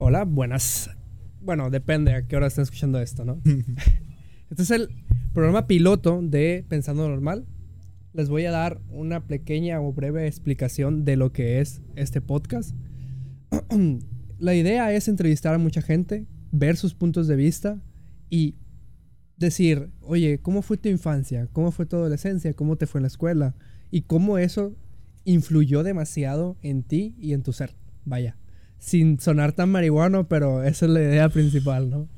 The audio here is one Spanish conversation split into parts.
Hola, buenas. Bueno, depende a qué hora estén escuchando esto, ¿no? Este es el programa piloto de Pensando Normal. Les voy a dar una pequeña o breve explicación de lo que es este podcast. La idea es entrevistar a mucha gente, ver sus puntos de vista y decir, oye, ¿cómo fue tu infancia? ¿Cómo fue tu adolescencia? ¿Cómo te fue en la escuela? Y cómo eso influyó demasiado en ti y en tu ser. Vaya, sin sonar tan marihuano, pero esa es la idea principal, ¿no?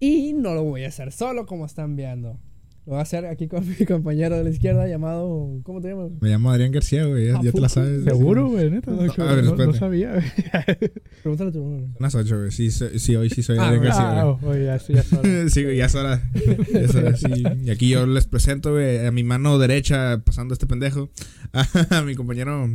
Y no lo voy a hacer solo como están viendo. Lo voy a hacer aquí con mi compañero de la izquierda llamado... ¿Cómo te llamas? Me llamo Adrián García, güey. Ya, ¿A ya te la sabes. Seguro, güey, neta. No, No, a ver, no- no sabía, güey. Pregúntale a tu hermano. Unas ocho, güey. Sí, soy- sí, hoy sí soy Ah, Adrián güey. García, Ah, güey. oh, ya, sí, ya es hora. Sí, güey, ya es hora. Ya es hora, sí. Y aquí yo les presento, güey, a mi mano derecha, pasando este pendejo, a mi compañero.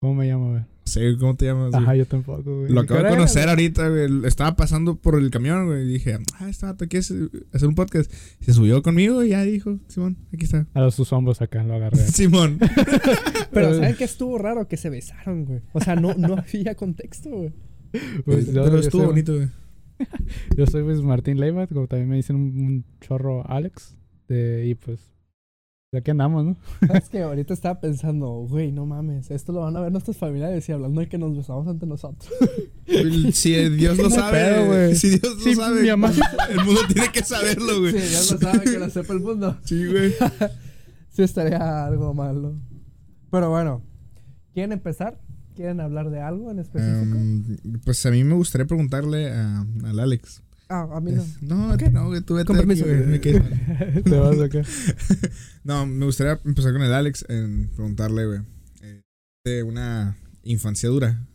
¿Cómo me llamo, güey? sé cómo te llamas. güey? Ajá, yo tampoco, güey. Lo acabo de ¿Qué hora conocer era? ahorita, güey. Estaba pasando por el camión, güey. Y dije, ah, este vato quiere hacer un podcast. Se subió conmigo y ya dijo, Simón, aquí está. A los sus hombros acá, lo agarré. Simón. Pero Eh. ¿saben qué estuvo raro? Que se besaron, güey. O sea, no, no había contexto, güey. Pues, yo- Pero yo estuvo soy- bonito, güey. Yo soy pues Martín Leibat, como también me dicen un, un chorro Alex. De, y pues, aquí andamos, ¿no? ¿Sabes que Ahorita estaba pensando, güey, no mames, esto lo van a ver nuestros familiares y hablando de que nos besamos ante nosotros. Si Dios lo sabe, pedo, güey. si Dios lo Sí, sabe, mi mamá- el mundo tiene que saberlo, güey. Sí, ya lo sabe que lo sepa el mundo. Sí, güey. Sí estaría algo malo. Pero bueno, ¿quieren empezar? ¿Quieren hablar de algo en específico? Um, pues a mí me gustaría preguntarle a, al Alex. Ah, a mí no. Es- no, Ok. no, tú vete Con aquí, permiso. güey, me quedé mal. Te vas acá. No, me gustaría empezar con el Alex en preguntarle, güey, eh, de una infancia dura.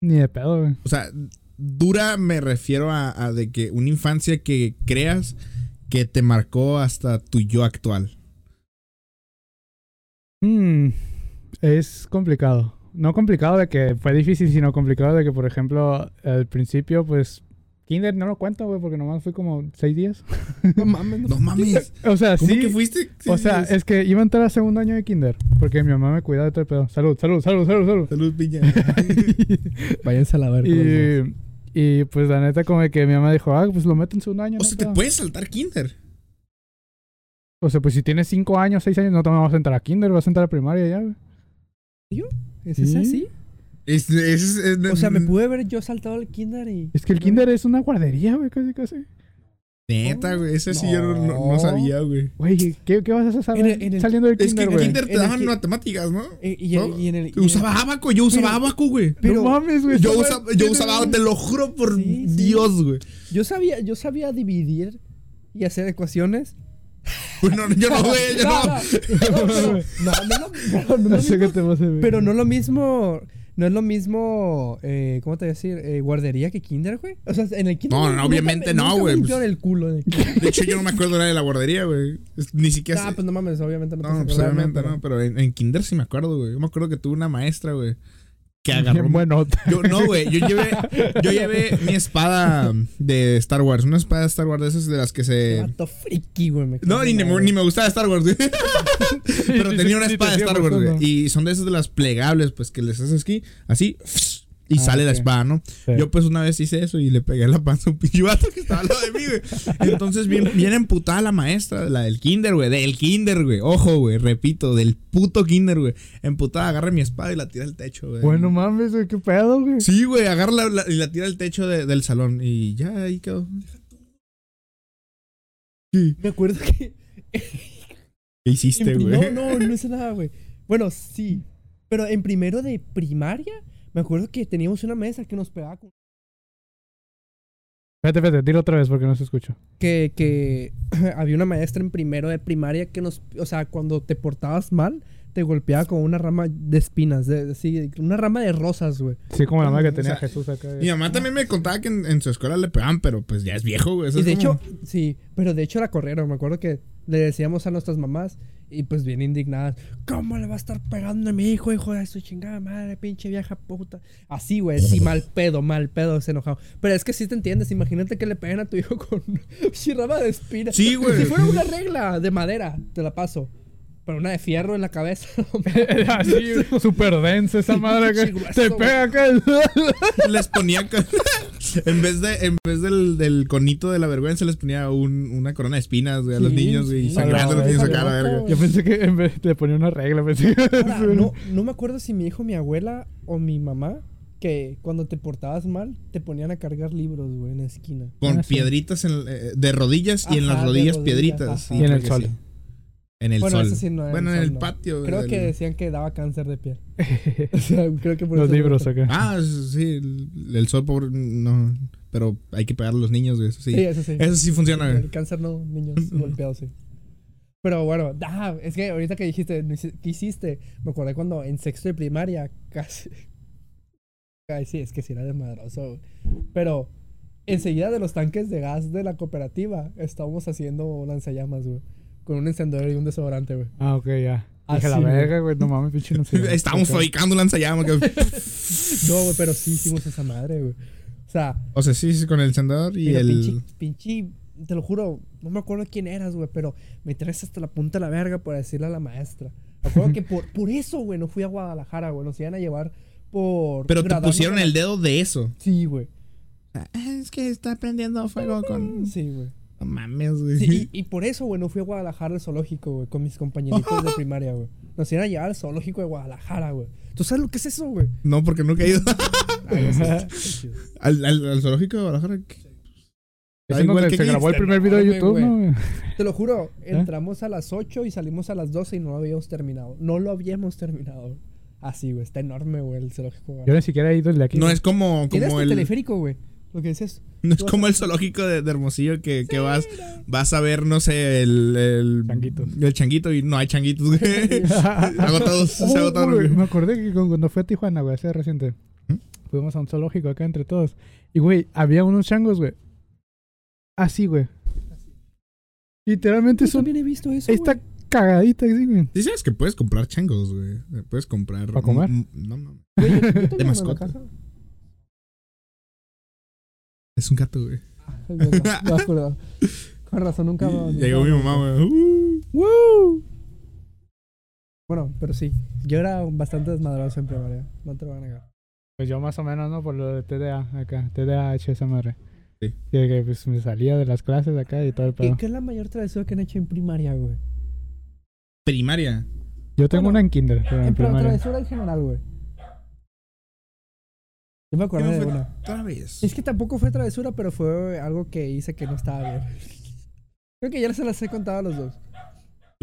Ni de pedo, güey. O sea, dura me refiero a, a de que una infancia que creas que te marcó hasta tu yo actual. Hmm, es complicado. No complicado de que fue difícil, sino complicado de que, por ejemplo, al principio, pues, Kinder no lo cuento, güey, porque nomás fui como seis días. No mames, no. No mames. O sea, ¿Cómo sí. que fuiste? O sea, es que iba a entrar al segundo año de Kinder, porque mi mamá me cuidaba de todo el pedo. Salud, salud, salud, salud, salud. Salud, piña. Váyanse a la verga. y, y pues la neta, como de que mi mamá dijo, ah, pues lo meto en segundo año. o no sea, te pedo". puedes saltar kinder. O sea, pues si tienes cinco años, seis años, no te vas a entrar a Kinder, vas a entrar a primaria ya, güey. ¿Es ese ¿Sí? así? Es, es- es- O sea, me pude haber yo saltado el kinder y... Es que el Kinder es una guardería, güey, casi, casi. Neta, güey. Ese sí yo no, no- sabía, güey. Güey, ¿qué, ¿qué vas a saber En el- en el- saliendo del Es que Kinder, en güey? kinder te el daban matemáticas, ¿no? Eh, y, ¿No? y en el... Usaba abaco, yo usaba Pero- abaco, güey. pero- no mames, güey. Yo usaba, yo usaba, te lo juro por Sí, sí. Dios, güey. Yo sabía, yo sabía dividir y hacer ecuaciones. Pues no, yo no, güey, yo no. no, no, no, pero no lo sé qué mismo- no lo mismo. No es lo mismo. Eh, ¿Cómo te voy a decir? Eh, guardería que kinder, güey. O sea, en el kinder. No, no, nunca obviamente me- no, me güey, pues. el culo. De hecho, yo no me acuerdo nada de la guardería, güey. Ni siquiera. Ah, pues no mames, obviamente no te no, pues obviamente no, pero en, en Kinder sí me acuerdo, güey. Yo me acuerdo que tuve una maestra, güey, que agarró. Buenota. Yo, no, güey, yo llevé, yo llevé mi espada de Star Wars, una espada de Star Wars de esas de las que se. friki, güey. No, ni, me- ni me gustaba Star Wars, güey. Pero tenía una espada de Star Wars, güey. Y son de esas de las plegables, pues que les haces aquí, así, y Ah, sale la espada, ¿no? Sí. Yo pues una vez hice eso y le pegué la panza a un pinche vato que estaba al lado de mí, güey. Entonces bien, bien emputada la maestra, la del kinder, güey. Del kinder, güey. Ojo, güey. Repito, del puto kinder, güey. Emputada, agarra mi espada y la tira al techo, güey. Bueno, mames, güey, qué pedo, güey. Sí, güey. Agarra la- la- y la tira al techo de- del salón. Y ya ahí quedó. Sí. Me acuerdo que. ¿Qué hiciste, güey? No, no, no hice nada, güey. Bueno, sí. Pero en primero de primaria, me acuerdo que teníamos una mesa que nos pegaba con. Espérate, espérate, dilo otra vez porque no se escucha. que, que había una maestra en primero de primaria que nos, o sea, cuando te portabas mal, te golpeaba con una rama de espinas, de, sí, una rama de rosas, güey. Sí, como la madre O que tenía sea, Jesús acá. Mi mamá también me contaba que en, en su escuela le pegaban, pero pues ya es viejo, güey. Eso Y de como- hecho, sí, pero de hecho la corrieron, me acuerdo que le decíamos a nuestras mamás y pues bien indignadas, ¿cómo le va a estar pegando a mi hijo, hijo de su chingada madre, pinche vieja puta? Así, güey, sí, mal pedo, mal pedo, se enojado. Pero es que sí te entiendes, imagínate que le peguen a tu hijo con rama de espinas. Sí, güey. Si fuera una regla de madera, te la paso. Pero una de fierro en la cabeza. Así, súper densa esa madre. Pinche grueso, Te pega acá. Les ponía. en vez, de, en vez del, del conito de la vergüenza, les ponía un- una corona de espinas, güey, a los Sí, niños. Y sangrando los niños acá, la verga. güey. Yo pensé que en vez le ponía una regla, pensé que- Ahora, no, no me acuerdo si mi hijo, mi abuela o mi mamá, que cuando te portabas mal, te ponían a cargar libros, güey, en la esquina. Con Ah, piedritas en- eh, de rodillas y en las rodillas rodillas, piedritas. ajá. sí, Y en el que sol. sí. En el Bueno, sol. eso sí no, en bueno, el en sol el no. patio. Creo del- que decían que daba cáncer de piel. O sea, creo que por Los eso- libros acá. Ah, sí, el, el sol, pobre, no. Pero hay que pegar a los niños, güey. Eso sí. Sí, eso sí. Eso sí funciona, güey. El cáncer no, niños golpeados, sí. Pero bueno, ah, es que ahorita que dijiste, ¿qué hiciste? Me acordé cuando en sexto de primaria, casi. Ay, sí, es que sí era desmadroso. güey. Pero enseguida de los tanques de gas de la cooperativa, estábamos haciendo lanzallamas, güey. Con un encendedor y un desodorante, güey. Ah, ok, ya. Ah, Dije la verga, güey. No mames, pinche no sé. Estábamos fabricando lanzallamas. que- No, güey, pero sí hicimos esa madre, güey. O sea, o sea, sí, sí, con el encendedor y el. pinche, pinche, te lo juro, no me acuerdo quién eras, güey, pero me traes hasta la punta de la verga por decirle a la maestra. Me acuerdo que por, por eso, güey, no fui a Guadalajara, güey, nos iban a llevar por... Pero te pusieron el dedo de eso. Sí, güey. Ah, Es que está prendiendo fuego con. Sí, güey. No mames, güey. Sí, y, y por eso, güey, no fui a Guadalajara al zoológico, güey, con mis compañeritos de primaria, güey. Nos iban a llevar al zoológico de Guadalajara, güey. ¿Tú sabes lo que es eso, güey? No, porque nunca he ido Ay, chido. al, al, al zoológico de Guadalajara. ¿qué? Es Ah, en igual donde que se grabó el primer video de YouTube, güey. ¿no? güey? Te lo juro, entramos a las 8 y salimos a las 12 y no lo habíamos terminado. No lo habíamos terminado. güey. Así, güey. Está enorme, güey, el zoológico. güey. Yo ni siquiera he ido el de aquí. No güey. es como, como el. teleférico, güey. Lo que dices. No es como el zoológico de, de Hermosillo que, que vas, vas a ver, no sé, el, el Changuitos. El changuito y no hay changuitos, güey. Agotados, se agotaron, güey. Me acordé que cu- cuando fue a Tijuana, güey, hace reciente, ¿Mm? fuimos a un zoológico acá entre todos. Y, güey, había unos changos, güey. Así, güey. Literalmente Yo son también he visto eso. esta güey. cagadita, así, güey. Sí, sabes que puedes comprar changos, güey. Puedes comprar. ¿Para comer? Mm, No. Güey, en la mascota. Es un gato, güey. No, no, no, perdón. Con razón, nunca. nunca- Llegó mi mamá, güey. Uh. ¡Woo! Bueno, pero sí. Yo era bastante desmadroso en primaria. No te lo voy a negar. Pues yo más o menos, ¿no? Por lo de TDA acá. TDAH esa madre. Sí. Que, que, pues me salía de las clases acá y todo el ¿Qué, pedo. qué es la mayor travesura que han hecho en primaria, güey? Primaria. Yo tengo Bueno, una en kinder, pero en En primaria. travesura en general, güey. Yo me ¿Qué de una. Otra vez. Es que tampoco fue travesura, pero fue algo que hice que no estaba bien. Creo que ya se las he contado a los dos.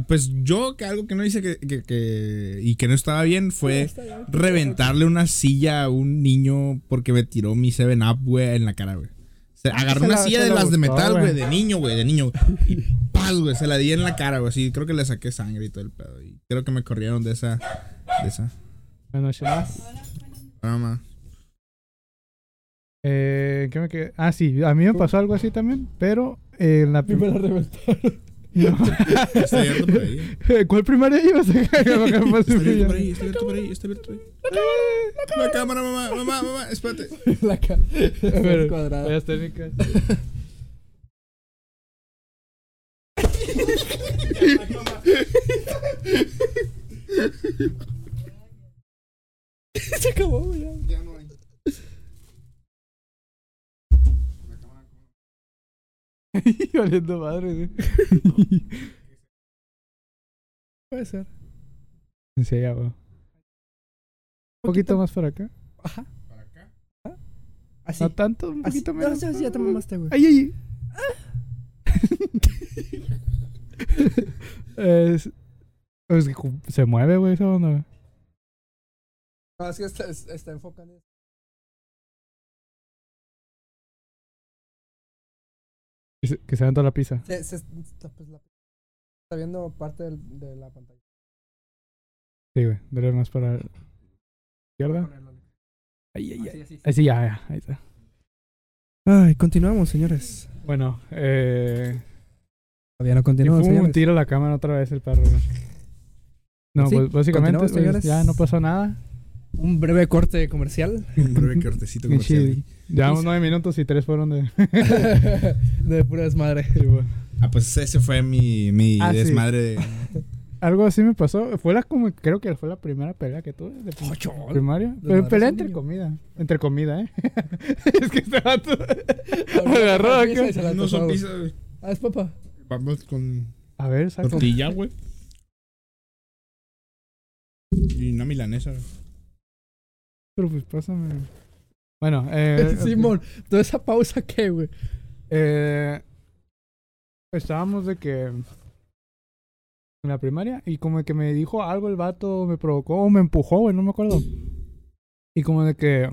Pues yo, que algo que no hice que, que- que- y que no estaba bien fue bien. reventarle una silla a un niño porque me tiró mi 7-Up, güey, en la cara, güey. Se agarró Se una la- silla de la las de metal, güey. de niño, güey, de niño. Y paz, güey, se la di en la cara, güey. Sí, creo que le saqué sangre y todo el pedo. Y creo que me corrieron de esa. De esa. Buenas noches. Broma. Eh, ¿qué me quedé? Ah, sí, a mí me pasó algo así también, pero eh, en la Y me prim- la reventaron. No. Está abierto por ahí. ¿Cuál primaria ibas? Está abierto por ahí, está abierto por ahí, está abierto por ahí. La cámara, mamá, mamá, mamá, espérate. la. Pero, cuadrada. Fallas técnicas. Se acabó, ya. Valiendo madre, güey. Puede ser. Sí, ya. Un poquito más para acá. Ajá. ¿Para acá? Así. No tanto, un Así. poquito No, menos. ya, ya te mamaste, güey. Ay, ay, ay. es, es que se mueve, güey, esa onda. No, es que está, es- está enfocando. Que se, se aventó la pizza. Se, se, está, pues, la- está viendo parte del- de la pantalla. Sí, güey. Dale más para la izquierda. Así, ay. así, sí. Así, ya, ya. Ahí está. Ay, continuamos, señores. Bueno, eh. Todavía no continuamos, fue un tiro a la cámara otra vez el perro, güey. No, Sí, pues básicamente pues, señores. ya no pasó nada. Un breve corte comercial. Un breve cortecito comercial. Llevamos nueve minutos y tres fueron de. de pura desmadre. Ah, pues ese fue mi, mi Ah, sí. desmadre de, algo así me pasó. Fue la como, creo que fue la primera pelea que tuve de Ocho. primaria. Pero pelea entre comida. Entre comida, ¿eh? es que este vato agarró acá. No son tocó. pizza, güey. Ah, es papá. Vamos con A ver, saca. tortilla, güey. Y una milanesa, güey. Pero pues pásame. Bueno, eh. Simón, toda esa pausa que, güey. Eh, estábamos de que en la primaria y como de que me dijo algo el vato, me provocó o me empujó, güey, no me acuerdo. Y como de que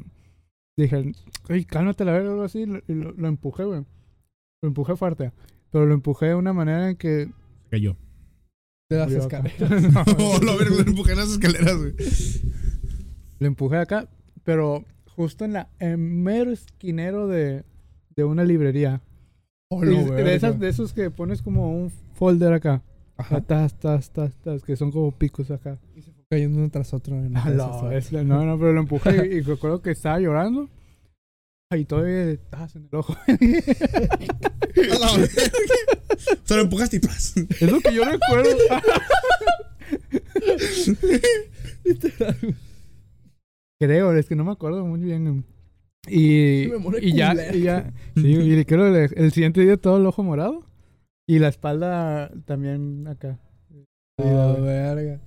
dije, ay, cálmate la verga o algo así, y lo, y lo- lo empujé, güey. Lo empujé fuerte, pero lo empujé de una manera en que Se cayó. De las murió escaleras. No, lo lo empujé en las escaleras, güey. lo empujé acá, pero justo en la en mero esquinero de, de una librería. Oh, Y no, de, esas, de esos que pones como un folder acá. Ajá. Tas, tas, tas, tas, que son como picos acá. Cayendo uno tras otro. Ah, no, güey. es- no, no, pero lo empujé y, y recuerdo que estaba llorando. Y todavía tas en el ojo. Se lo empujaste y plas. es lo que yo recuerdo. Creo, es que no me acuerdo muy bien. Y, y ya, y ya. Sí, y creo que el, el siguiente día todo el ojo morado. Y la espalda también acá. Oh, verga.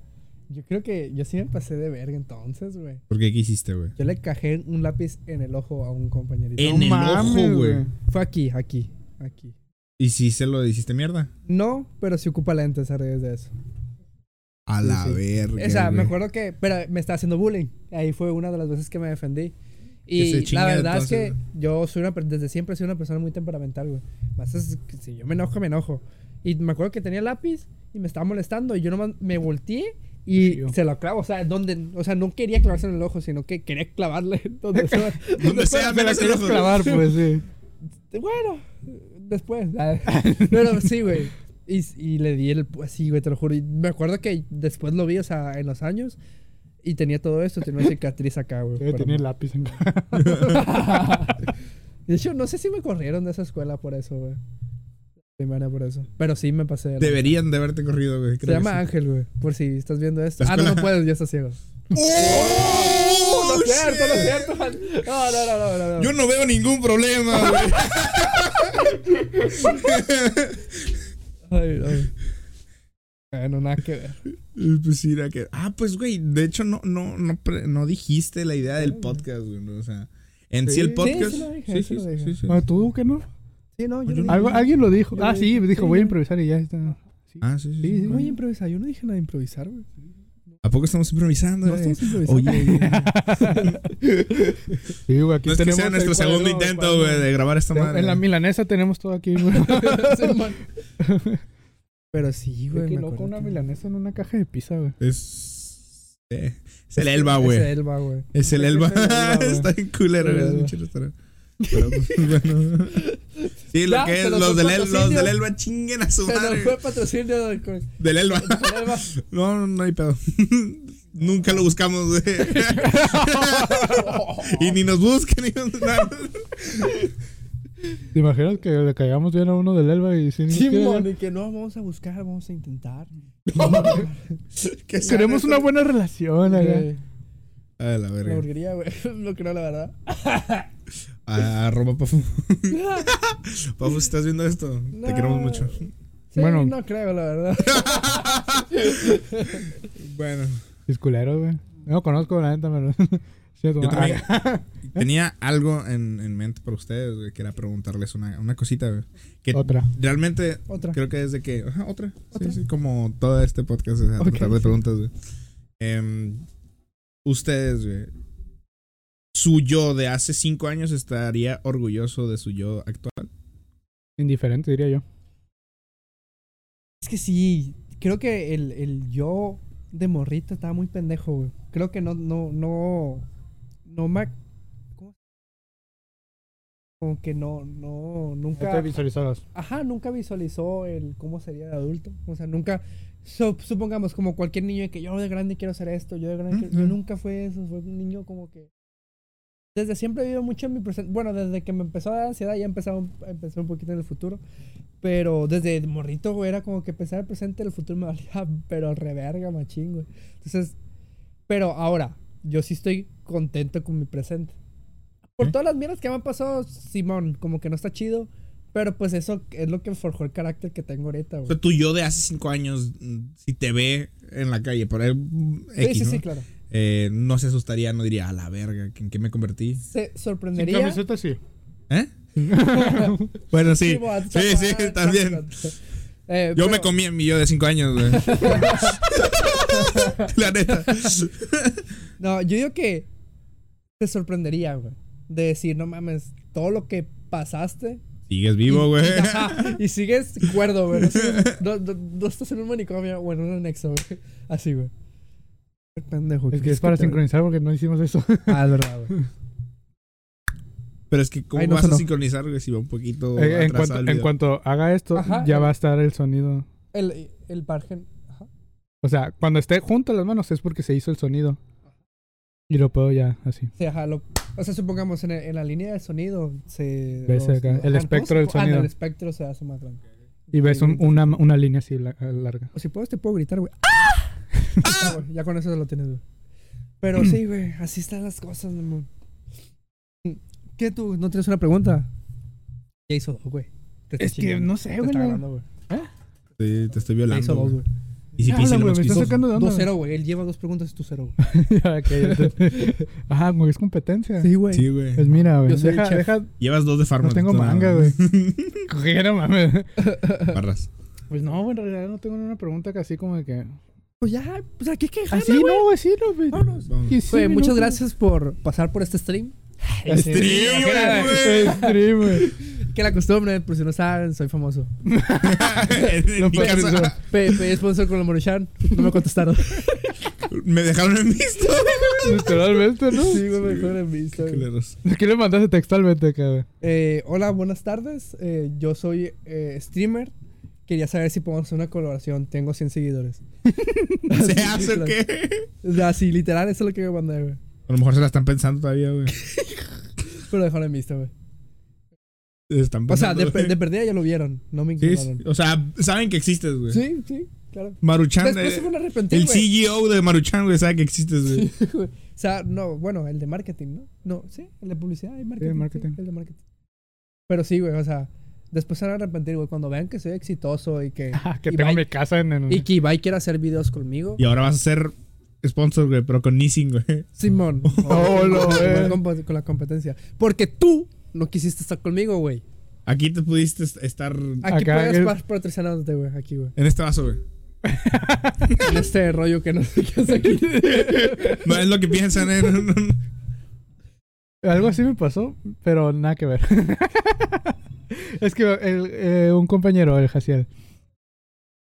Yo creo que yo sí me pasé de verga entonces, güey. ¿Por qué? ¿Qué hiciste, güey? Yo le cajé un lápiz en el ojo a un compañerito. En el ojo, güey. Fue aquí, aquí, aquí. ¿Y si se lo hiciste mierda? No, pero sí ocupa lentes a raíz de eso. A Sí, la sí. verga. O sea, me acuerdo que. Pero me estaba haciendo bullying. Ahí fue una de las veces que me defendí. Y la verdad es que yo soy una. Desde siempre sido una persona muy temperamental, güey. Más es si yo me enojo, me enojo. Y me acuerdo que tenía lápiz y me estaba molestando. Y yo nomás me volteé y Sí, se lo clavo. O sea, donde. O sea, no quería clavarse en el ojo, sino que quería clavarle donde sea. Donde sea, Se la ojo. clavar, pues sí. Bueno, después. Pero sí, güey. Y, y le di el. Así, güey, te lo juro. Y me acuerdo que después lo vi, o sea, en los años. Y tenía todo esto. Tenía una cicatriz acá, güey. Sí, pero- Tiene el lápiz en. De hecho, no sé si me corrieron de esa escuela por eso, güey. Primaria por eso. Pero sí me pasé. de Deberían de haberte corrido, güey. Se llama sí. Ángel, güey. Por si estás viendo esto. Ah, no, no puedes, ya estás ciego. ¡Oh! no es cierto, no es cierto. No, no, no, no, no. no. Yo no veo ningún problema, güey. Ay, no. Bueno, nada que ver. Pues sí, era que. Ah, pues, güey. De hecho, no, no, no, no dijiste la idea del podcast, güey. ¿no? O sea, en sí, Sí, el sí, podcast. sí dije, sí lo dije. sí. Ah, ¿Tú qué no? Sí, no, yo Yo no no- Algo, dije- alguien lo dijo. Yo Ah, sí, dijo, Sí, voy a improvisar y ya está. Sí. Ah, sí, sí. Sí, sí. sí, Voy a improvisar. Yo no dije nada de improvisar, güey. ¿A poco estamos improvisando? No eh? estamos improvisando. Oye, Sí, güey, aquí no es que sea nuestro cuadro, segundo intento, cuadro. güey, de grabar esta madre. En la milanesa tenemos todo aquí, güey. Pero sí, güey. Qué loco una que- milanesa en una caja de pizza, güey. Es. eh, es el Elba, güey. Es el Elba, güey. Es el Elba. Está bien culero, güey. Es un restaurante. Pero, pues, bueno. Sí, lo Ya, que es, los del, El- los patrocinio. del Elba chinguen a su Se nos madre. fue patrocinio del del Elba. Elba. No, no, no hay pedo. Nunca lo buscamos, güey. y ni nos busquen. Ni nos- nada. ¿Te imaginas que le caigamos bien a uno del Elba y sin y que no vamos a buscar, vamos a intentar. ¿Qué sea Queremos una buena relación. Güey, A la La verga. burguería, güey. Lo creo, la verdad. A- Arroba Pafu. Pafu, si estás viendo esto, te queremos mucho. Sí, Bueno. no creo, la verdad. Bueno, Es culero, güey. No lo conozco, la neta, pero... Yo también tenía algo en, en mente para ustedes, güey. que era preguntarles una, una cosita, güey. Que Otra. realmente Otra. creo que desde que. Ajá, otra. ¿Otra? Sí, sí, como todo este podcast es a Ok. tratar de preguntas, güey. Em, ustedes, güey. Su yo de hace cinco años estaría orgulloso de su yo actual. Indiferente, diría yo. Es que sí, creo que el, el yo de morrito estaba muy pendejo, güey. Creo que no, no, no, no me... ¿Cómo? Como que no, no, No te nunca... visualizabas. Ajá, nunca visualizó el cómo sería de adulto. O sea, nunca... so- supongamos, como cualquier niño de que yo de grande quiero hacer esto, yo de grande quiero- Yo Ujú. nunca fue eso, fue un niño como que... Desde siempre he vivido mucho en mi presente. Bueno, desde que me empezó a dar ansiedad ya empezaba un, empecé un poquito en el futuro. Pero desde morrito, güey, era como que pensar el presente el futuro me valía, pero reverga, machín, güey. Entonces, pero ahora, yo sí estoy contento con mi presente. Por ¿Eh? todas las mierdas que me han pasado, Simón, como que no está chido. Pero pues eso es lo que forjó el carácter que tengo ahorita, O güey. sea, tú yo de hace cinco años, mm, si te ve en la calle por ahí, Sí, sí, ¿no? sí, claro. Eh, no se asustaría, no diría, a la verga, ¿en qué me convertí? Se Sin sorprendería. camiseta sí. ¿Eh? bueno, sí. Sí, sí, también. Eh, Yo pero- me comí en mi yo de cinco años, güey. la neta. No, yo digo que te sorprendería, güey. De decir, no mames, todo lo que pasaste. Sigues vivo, güey. Y, sigues cuerdo, güey. No- no- no estás en un manicomio o en un anexo, güey. Así, güey. Pendejo. Es ¿qué que es para te- sincronizar porque no hicimos eso. Ah, es verdad, güey. Pero es que, ¿cómo Ay, no vas a sincronizar, güey, si va un poquito Eh, en, cuanto, el en video? cuanto haga esto, Ajá, ya eh. va a estar el sonido. El, el pargen. Ajá. O sea, cuando esté junto las manos es porque se hizo el sonido. Y lo puedo ya así. Sí, ajá. Lo, o sea, supongamos en, el- en la línea de sonido se. Ves acá, el ajá, espectro ¿cómo del ah, sonido. el espectro se hace más grande. Y ves un- una, una línea así la- larga. O si puedes, te puedo gritar, güey. ¡Ah! Güey, ya con eso lo tienes, güey. Pero sí, güey, así están las cosas, mi amor. ¿Qué tú? ¿No tienes una pregunta? Ya hizo dos, güey. Te está Es que no sé, Te güey, está ganando, güey. Sí, te estoy Ya violando. hizo dos, güey. güey. Y si Ya, pise, güey, me visto. sacando de onda. 2-0, güey. Él lleva dos preguntas y tú cero, Ya, ok, entonces- Ajá, güey, es competencia. Sí, güey. Sí, güey. Pues mira, güey. Deja, deja. Llevas dos de farma. No tengo manga, güey. ¿Qué no mames? Barras. Pues no, güey, en realidad no tengo una pregunta que así como de que. Pues ya, pues aquí quejarme, Así güey. no, güey, sí, no, güey. Vámonos. Güey, muchas gracias por pasar por este stream. Stream, güey. Stream, güey. Que la costumbre, por si no saben, soy famoso. No mi puedes casa eso. Pe- Pedí sponsor con la Moruchan. No me contestaron. me dejaron en visto. Literalmente, ¿no? Sí, güey, me dejaron en visto. Culeros. ¿Qué le mandaste textualmente güey? Eh, hola, buenas tardes. Eh, yo soy eh, streamer. Quería saber si podemos hacer una colaboración. Tengo 100 seguidores. ¿Se hace o qué? O sea, sí, literal, eso es lo que me mandé, güey. A lo mejor se la están pensando todavía, güey. Pero dejaron en visto, güey. Están O sea, de, perdida ya lo vieron. No me Sí, o sea, saben que existes, güey. Sí, sí, claro. Maruchan, Después se eh, el. CEO de Maruchan, güey, sabe que existes, güey. Sí. O sea, no, bueno, el de marketing, ¿no? No, sí, el de publicidad y marketing. el de marketing. Pero sí, güey, o sea, después se van a arrepentir, güey, cuando vean que soy exitoso y que. Ah, que Ibai- tengo mi casa en el. Y que Ibai quiere hacer videos conmigo. Y ahora vas a ser sponsor, güey, pero con Nissin, güey. Simón. Oh, la comp- con la competencia. Porque tú no quisiste estar conmigo, güey. Aquí te pudiste estar Aquí Acá, puedes el- estar patrocinándote, güey, aquí, güey. en este vaso, güey. En este rollo que no sé qué hace aquí. No es lo que piensan, eh. No, no, no. Algo así me pasó, pero nada que ver. es que el, eh, un compañero, el Jaciel,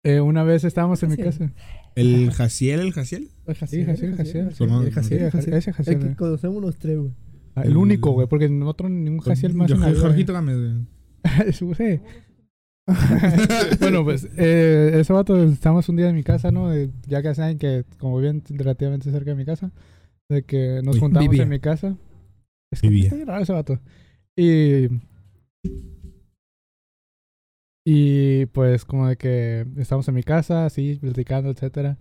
eh, una vez estábamos en mi casa. El Jaciel, el Jaciel. El Sí, Jaciel, Jaciel. Jaciel, el Jaciel. ese Jaciel, El que conocemos los tres, güey. Ah, El único, güey, porque otro ningún Jaciel más. Yo, en Jorgito Gámez, güey. Bueno, pues eh, ese vato, estamos un día en mi casa, ¿no? De- ya que saben que, como viven relativamente cerca de mi casa, de que nos juntamos vivía. en mi casa. Es que Vivía. está raro ese vato. Y. Y pues, como de que estamos en mi casa, así, platicando, etcétera.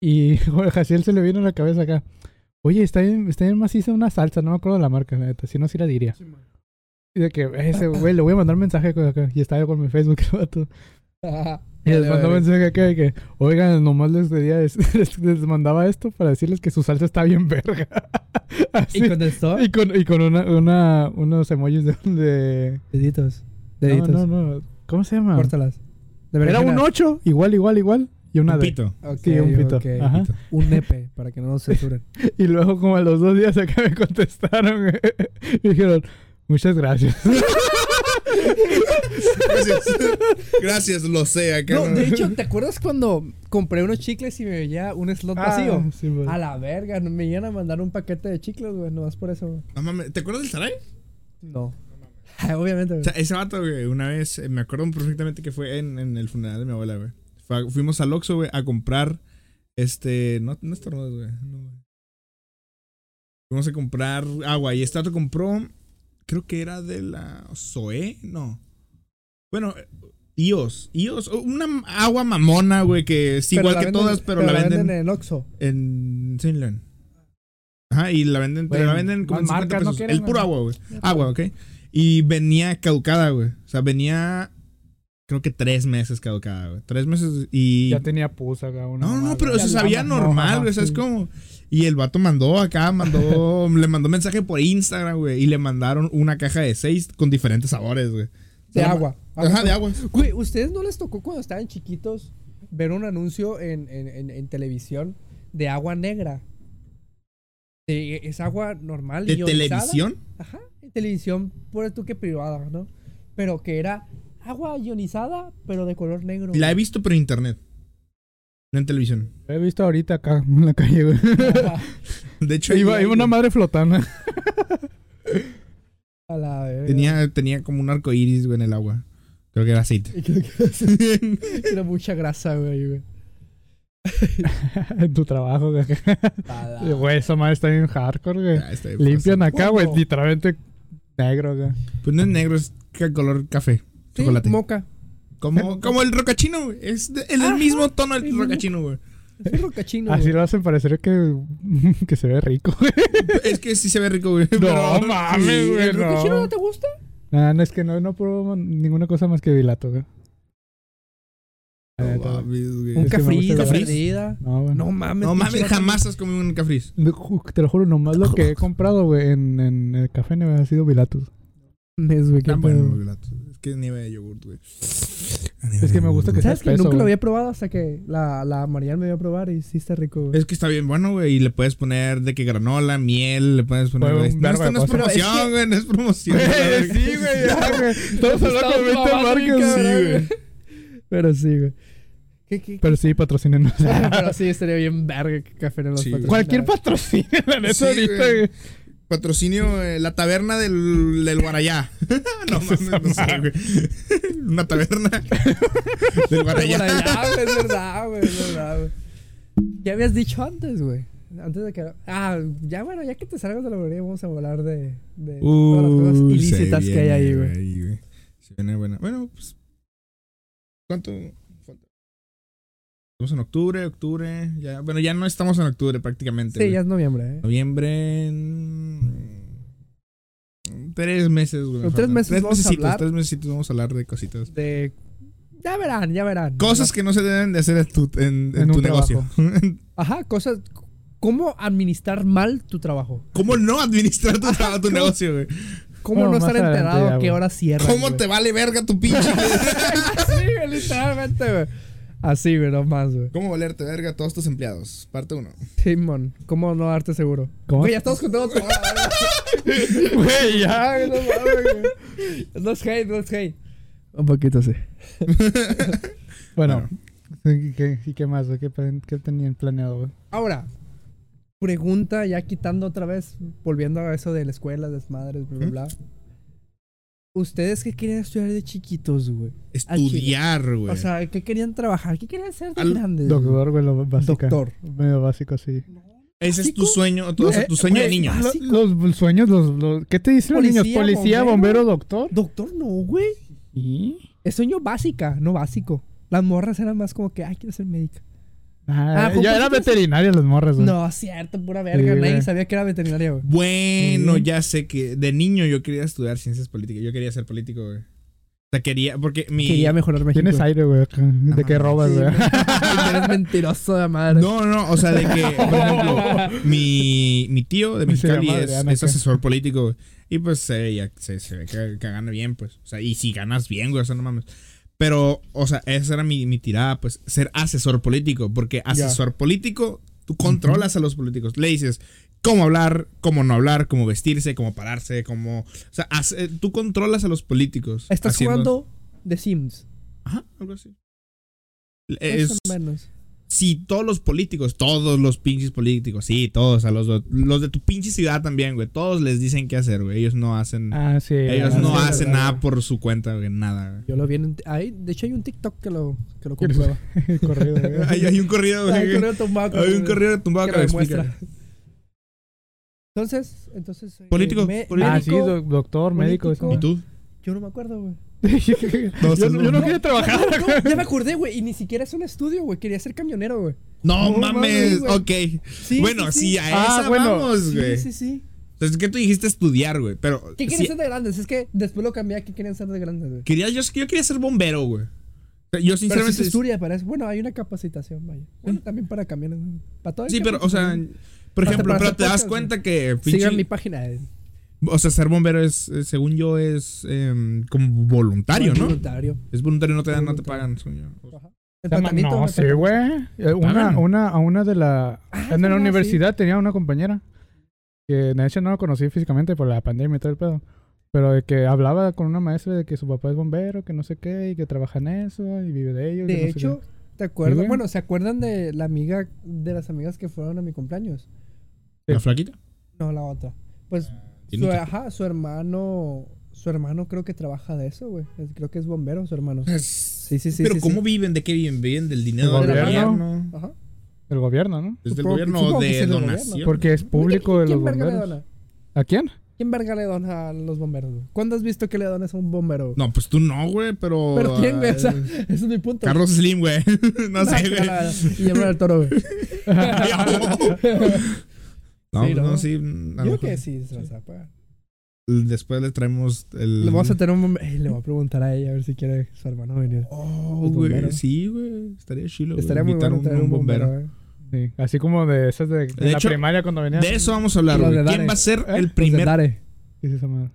Y a Jaciel se le vino a la cabeza acá. Oye, está bien, está bien maciza una salsa, no me acuerdo la marca, la neta, si no, sí la diría. Y de que, ese güey, le voy a mandar mensaje acá. Y estaba yo con mi Facebook, vato. Y les mandó mensaje acá de que, oigan, nomás les, pedía, les, les mandaba esto para decirles que su salsa está bien verga. Así. Y contestó. Y con, y con una, una, unos emojis de... de... Deditos. No, Deditos. no, no. ¿Cómo se llama? Córtalas. Era un berenjenas. 8, igual, igual, igual. Y una Un pito. Ok, Sí, un pito. Ajá. Un nepe, para que no nos censuren. Y luego como a los dos días acá me contestaron y dijeron, muchas gracias. Gracias. Gracias, lo sé. Acá No, de hecho, ¿te acuerdas cuando compré unos chicles y me veía un slot vacío? Ah, sí. A la verga, no me iban a mandar un paquete de chicles, güey, nomás por eso, güey. ¿te acuerdas del Saray? No. Obviamente, güey. O sea, ese vato, güey, una vez, eh, me acuerdo perfectamente que fue en, en el funeral de mi abuela, güey. Fuimos al Oxxo, güey, a comprar, este, no, no estornudes, güey. No, güey. Fuimos a comprar agua y este vato compró, creo que era de la Zoe, no. Bueno, IOS, IOS, una agua mamona, güey, que es Pero igual que venden- todas, pero, la venden, en Oxxo. en Leon. Ajá, y la venden, pero la venden como en más 50 marcas no pesos. quieren, el puro agua, güey. Agua, ¿ok? Y venía caducada, güey. O sea, venía, creo que tres meses caducada, güey. Tres meses y... Ya tenía pus acá. Una No, no, pero se sabía normal, güey. ¿Sabes sí. cómo? Y el vato mandó acá, mandó, le mandó mensaje por Instagram, güey. Y le mandaron una caja de seis con diferentes sabores, güey. De agua. Ajá, de agua. Güey, ¿ustedes no les tocó cuando estaban chiquitos ver un anuncio en, en- en- en televisión de agua negra? De- es agua normal. ¿De ionizada. televisión? Ajá, en televisión, por tú que privada, ¿no? Pero que era agua ionizada, pero de color negro. La he visto, pero en internet. No en televisión. Lo he visto ahorita acá en la calle, güey. De hecho, iba, iba una madre flotando. A la tenía, tenía como un arco iris, güey, en el agua. Creo que era aceite. Creo que Era mucha grasa, güey. güey. en tu trabajo, güey. Güey, esa madre está bien hardcore, güey. Está bien Limpian fácil. acá, güey, literalmente negro, güey. Pues no es negro, es color café. Sí, chocolate. moca. Como, como el rocachino, güey. Es de- el, Ajá, mismo tono el del rocachino, güey. Es un rocachino. Así güey. lo hacen parecer que, que se ve rico, güey. Es que sí se ve rico, güey. No pero- mames, sí, güey. ¿El rocachino no. no te gusta? Nah, no, es que no, no pruebo ninguna cosa más que bilato, güey. No mames, güey. Un la verdad. perdida. No, mames. No mames, jamás has comido un cafriz. De- Te lo juro, nomás lo que he comprado, güey, en, en el café no ha sido güey, Tan bueno los gelatos. Es que es nieve de yogurt, güey. Es que me gusta que sea ¿Sabes que nunca lo había probado hasta que la, la Mariana me dio a probar y sí está rico, güey. Es que está bien bueno, güey. Y le puedes poner de que granola, miel, le puedes poner. Güey, No, esto de no es promoción, güey. No es promoción. Sí, güey, ya, güey. Todos hablando con 20 marcas. Sí, güey. Pero sí, güey. ¿Qué, qué, Pero sí, patrocínenos. Pero sí, estaría bien verga que café en los Sí. Cualquier patrocinio, la neta, Sí, ahorita, güey. Patrocinio, eh, la taberna del, del Guarayá. no mames, no sé, güey. Una taberna del Guarayá. güey, es verdad, güey, es verdad, güey. ¿Qué habías dicho antes, güey? Antes de que... Ah, ya bueno, ya que te salgas de la brevería vamos a hablar de, de todas las cosas Uh, ilícitas se que hay ahí, viene, güey. Se viene buena. Bueno, pues. ¿Cuánto? Estamos en octubre, octubre. Ya, bueno, ya no estamos en octubre prácticamente. Sí, güey. ya es noviembre, ¿eh? Noviembre. en- Tres meses, güey. tres meses tres vamos a hablar- Tres mesecitos vamos a hablar de cositas. De... Ya verán, ya verán. Cosas que no se deben de hacer en tu, en, en En tu un negocio. Ajá, cosas... ¿Cómo administrar mal tu trabajo? ¿Cómo no administrar tu, trabajo, tu negocio, güey? ¿Cómo Bueno, no estar enterado ya, a qué güey. hora cierran, ¿Cómo güey? te vale verga tu pinche? Güey, literalmente, güey. Así, güey, no más, güey. ¿Cómo valerte verga a todos tus empleados? Parte 1. Simón, ¿cómo no darte seguro? ¿Cómo? Güey, ya estamos contando todo. Güey, ya. No mames, güey. No es hate, no es hate. Un poquito sí. Bueno, ¿y qué, y qué más, güey? ¿Qué, qué tenían planeado, güey? Ahora, pregunta ya quitando otra vez, volviendo a eso de la escuela, desmadres, bla, bla, bla. ¿Ustedes qué querían estudiar de chiquitos, güey? Estudiar, güey. O sea, ¿qué querían trabajar? ¿Qué querían ser de Al- grandes? Doctor, güey, lo básico. Doctor. Medio básico, sí. Ese es tu sueño, tu, o sea, Eh, tu sueño de niño. los, sueños, los, los- ¿qué te dicen los niños? Policía, Policía, bombero. bombero, doctor. Doctor, no, güey. ¿Y? Es sueño básica, no básico. Las morras eran más como que, ay, quiero ser médica. Ah, Ah, ¿fue ya era veterinaria las morras, güey. No, cierto, pura verga. Sí, Nadie sabía que era veterinaria, güey. Bueno, Sí. ya sé que de niño yo quería estudiar ciencias políticas. Yo quería ser político, güey. O sea, quería, porque mi... Quería mejorar México. Tienes aire, güey, de que mames. robas, Sí, güey. Eres mentiroso de madre. No, no, o sea, de que, por ejemplo, mi, mi tío de Mexicali es, Adriana, es asesor político, güey. Y pues se ya- se, se ve que, que gana bien, pues. O sea, y si ganas bien, güey, o sea, no mames. Pero, o sea, esa era mi, mi tirada, pues, ser asesor político. Porque asesor político, tú controlas a los políticos. Le dices cómo hablar, cómo no hablar, cómo vestirse, cómo pararse, cómo... O sea, hace- tú controlas a los políticos. Estás haciendo- jugando The Sims. Ajá, algo así. Es, o menos. Si todos los políticos, todos los pinches políticos, sí, todos, a los, los de tu pinche ciudad también, güey, todos les dicen qué hacer, güey. Ellos no hacen, Ah, sí. ellos ah, no sí, hacen verdad, nada por su cuenta, güey, nada, güey. Yo lo vi en... Ahí, de hecho, hay un TikTok que lo, que lo ¿Quieres- comprueba. güey. Corrido, güey. Hay, hay un corrido, Hay un güey. correo tumbado. Hay un corrido tumbado que que lo explica. Entonces, entonces. eh, Político, me- político. Ah, sí, médico, doctor, médico. eso. ¿Y tú? Yo no me acuerdo, güey. yo, no. quería trabajar. No, ya me acordé, güey. Y ni siquiera es un estudio, güey. Quería ser camionero, güey. No, No mames, mames, ok. Sí, bueno, sí, sí, sí. a Ah, esa bueno. vamos, güey. Sí, sí, sí. Entonces, ¿qué tú dijiste estudiar, güey? Pero. ¿Qué sí, quieren ser de grandes? Es que después lo cambié a qué querían ser de grandes, güey. quería, yo, yo quería ser bombero, güey. Yo, Pero si sinceramente. se estudia para eso. Bueno, hay una capacitación, vaya. Bueno, también para camiones. Para todo. sí, pero, o sea, por ejemplo, pero te das cuenta que. Sigan mi página. Eh. O sea, ser bombero es, eh, según yo, es em, como voluntario, ¿no? Voluntario. Es voluntario, no te dan, no te pagan, según yo. Ajá. El No, sí, güey. Eh, Una, una, a una de la. Ah, en la universidad tenía una compañera. Que de hecho no la conocí físicamente por la pandemia y todo el pedo. Pero de que hablaba con una maestra de que su papá es bombero, que no sé qué, y que trabaja en eso, y vive de ello. y que De no hecho. ¿te acuerdas? güey. bueno, ¿se acuerdan de la amiga, de las amigas que fueron a mi cumpleaños? ¿La flaquita? No, la otra. Pues, su, ajá, su hermano, su hermano creo que trabaja de eso, güey. Creo que es bombero, su hermano. Sí, sí, sí. Pero sí, ¿cómo sí. viven? ¿De qué viven? ¿Viven del dinero Del del gobierno. gobierno? Ajá. El gobierno, ¿no? ¿Es del gobierno de del donación? Porque es público de ¿Quién los le bomberos. dona? ¿A quién? ¿Quién verga le dona a los bomberos, güey? ¿Cuándo has visto que le dones a un bombero? No, pues tú no, güey, pero. ¿Pero quién, güey? O sea, ah, ese es mi punto. Carlos Slim, güey. no sé, güey. Y llamar al toro, güey. No, Sí, pues no, ¿no? sí. a lo Yo que sí, se las va a pagar. Después le traemos el. Le vamos a tener un Ey, Le voy a preguntar a ella a ver si quiere su hermano venir. Oh, güey. bombero. Sí, güey. Estaría chido. güey, Estaría muy invitar bueno tener un bombero, eh. Sí, así como de esas de, de De la hecho, primaria cuando venían. De eso vamos a hablar, güey. ¿Quién va a ser ¿Eh? el primer. Dare. ¿Qué es esa madre?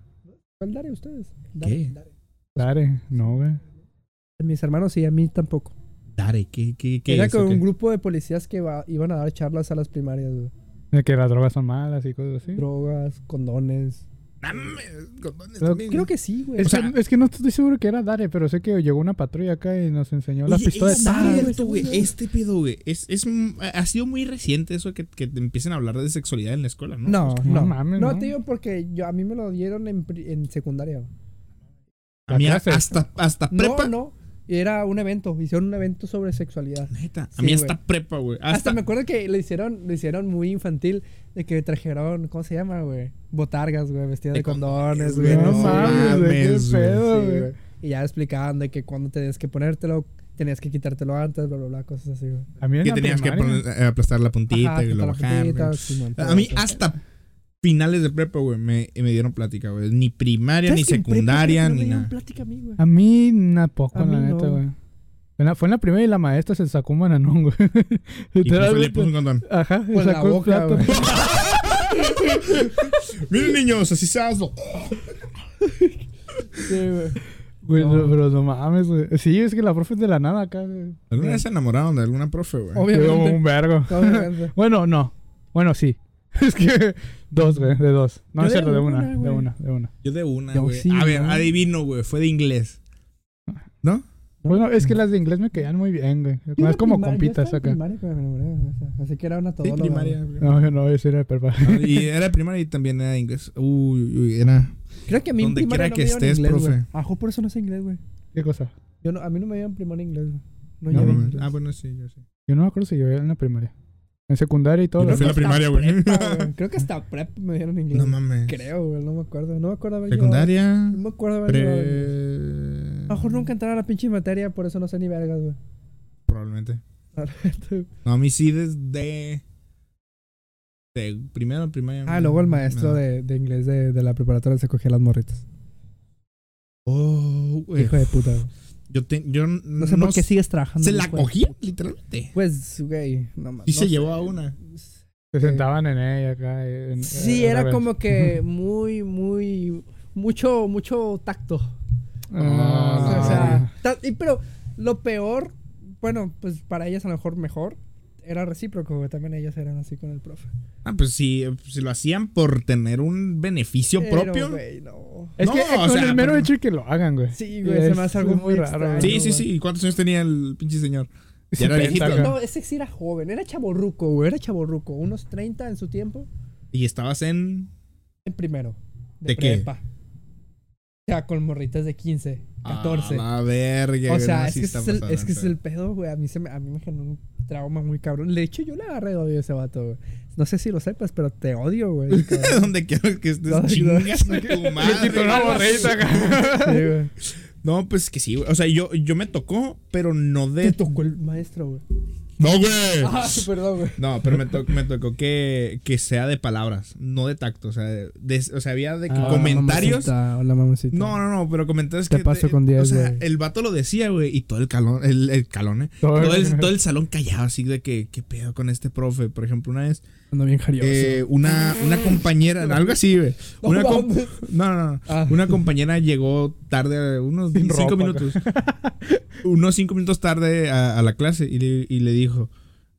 ¿Cuál Dare ustedes? Dare, ¿Qué? Dare. Dare, no, güey. A Mis hermanos sí, a mí tampoco. Dare, ¿qué, qué, qué Era es? con o qué? un grupo de policías que va- iban a dar charlas a las primarias, güey. De que las drogas son malas y cosas así. Drogas, condones. Pero también. Creo que sí, güey. Es, O sea- que, es que no estoy seguro que era Dare, pero sé que llegó una patrulla acá y nos enseñó las pistolas. es cierto, güey. Este pedo, güey. Es, es, ha sido muy reciente eso que, que te empiecen a hablar de sexualidad en la escuela, ¿no? No, no no. mames, no, ¿no? te digo porque yo, a mí me lo dieron en, pri- en secundaria. A mí hasta, hasta No, prepa. no. Era un evento. Hicieron un evento sobre sexualidad. Neta, a mí hasta prepa, güey. Hasta, Hasta, me acuerdo que lo hicieron, lo hicieron muy infantil. De que trajeron, ¿cómo se llama, güey? Botargas, güey, vestidas de, De condones, güey. No no mames, güey, qué güey. pedo, Sí, güey. Y ya explicaban de que cuando tenías que ponértelo, tenías que quitártelo antes, bla, bla, bla, cosas así, güey. A mí en que la tenías que poner- eh, aplastar la puntita Ajá, y lo bajar. puntita, A mí hasta finales de prepa, güey, me, me dieron plática, güey. Ni primaria, ni ¿Sabes que en prepa secundaria, no me ni dieron nada. plática a mí, güey? A mí, na poco, A la mí neta, no. güey. Fue en la- Fue en la primera y la maestra se sacó un bananón, güey. Y le puso un condón. Ajá, se la sacó un plato. Miren, niños, así se hace. Sí, güey. Güey, No. no, pero no mames, güey. Sí, es que la profe es de la nada acá, güey. ¿Alguna vez se enamoraron de alguna profe, güey? Obviamente. Como un vergo. Obviamente. Bueno, no. Bueno, sí. Es que dos, güey, de dos. No, Yo es de cierto, de una, una, de una, de una. Yo de una, güey. sí, a ver, ¿no? adivino, güey. Fue de inglés. ¿No? Bueno, es que las de inglés me caían muy bien, güey. Yo Más de como primaria- compitas acá. primaria me enamoré, Así que era una Sí, todóloga. primaria. güey. No, yo no, ese era de prepa. No, y era de primaria y también era de inglés. Uy, uy, uy, era. Creo que a mí Donde primaria quiera no que estés, inglés, profe. Ajo, por eso no sé inglés, güey. ¿Qué cosa? Yo no, a mí no me dieron primaria inglés, güey. No, No, llevé mames. inglés. ah, bueno, sí, yo sí. Yo no me acuerdo si llevé en la primaria. En secundaria y todo. Yo lo fui la primaria, güey. Creo que hasta prep me dieron inglés. No mames. Creo, güey, no me acuerdo. No me acuerdo haber Secundaria. llevado- No me acuerdo haber llevado. Pre. A lo mejor nunca entraba a la pinche materia, por eso no sé ni vergas, güey. Probablemente. No, a mí sí desde. De primero, primaria. ah, luego el maestro de, de inglés de, de la preparatoria se cogía las morritas. Oh, güey. Hijo de puta, güey. Yo, te, yo No sé por qué sigues trabajando. Se la cogía, literalmente. Pues, güey, no mames. Y no se sé. llevó a una. Se sentaban en ella acá. en- Sí, eh, era como que muy, muy. Mucho, mucho tacto. Ah, o sea, pero lo peor, bueno, pues para ellas a lo mejor mejor, era recíproco, güey. También ellas eran así con el profe. Ah, pues si, si lo hacían por tener un beneficio Pero, propio. güey, no. Es No, que eh, o con sea, el mero pero- hecho de que lo hagan, güey. Sí, güey, se me hace algo muy raro. Sí, Ay, sí, sí. ¿Y cuántos años tenía el pinche señor? Sí, Ya era viejito. güey. No, ese sí era joven, era chaborruco, güey, era chaborruco. Unos 30 en su tiempo, Y estabas en. en primero. ¿De qué? prepa. O sea, con morritas de 15, 14. A la verga. o sea, no, es sí que, es, el, es que es de el pedo, güey. A mí, se me, a mí me generó un trauma muy cabrón. De hecho, yo le agarré odio a ese vato, güey. No sé si lo sepas, pero te odio, güey. Donde quiero que estés No, no. chingas tu madre. quitó una borrita acá. Sí, güey. No, pues que sí, güey. O sea, yo, yo me tocó, pero no Te de. tocó el maestro, güey. No, güey. Ah, perdón, güey. No, pero me, to- me tocó que, que sea de palabras, no de tacto. O sea, de- o sea había de que Ah, comentarios. Mamacita, hola, mamacita. No, no, no, pero comentarios Te que. paso de- con 10, O sea, el vato lo decía, güey, y todo el calón, el, el calón, ¿eh? Todo el- Todo el, todo el salón callado, así de que, ¿qué pedo con este profe? Por ejemplo, una vez, Ando bien jarioso. eh, una, una compañera, algo así, güey. Una no, no, no. Ah. Una compañera llegó tarde, unos Sin cinco ropa, minutos. unos cinco minutos tarde a, a la clase y le, y le dijo: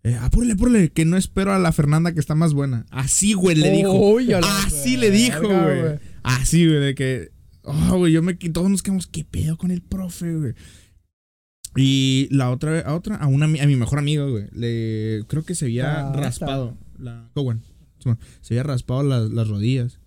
eh, Apúrele, apúrele, que no espero a la Fernanda que está más buena. Así, güey, le dijo. Así le dijo, güey. Así, güey, de que. Oh, güey, yo me. Todos nos quedamos, ¿qué pedo con el profe, güey? Y la otra, a otra, a una, a mi mejor amigo, güey, le, creo que se había Ah, raspado, la Cowan, se había raspado las, las rodillas.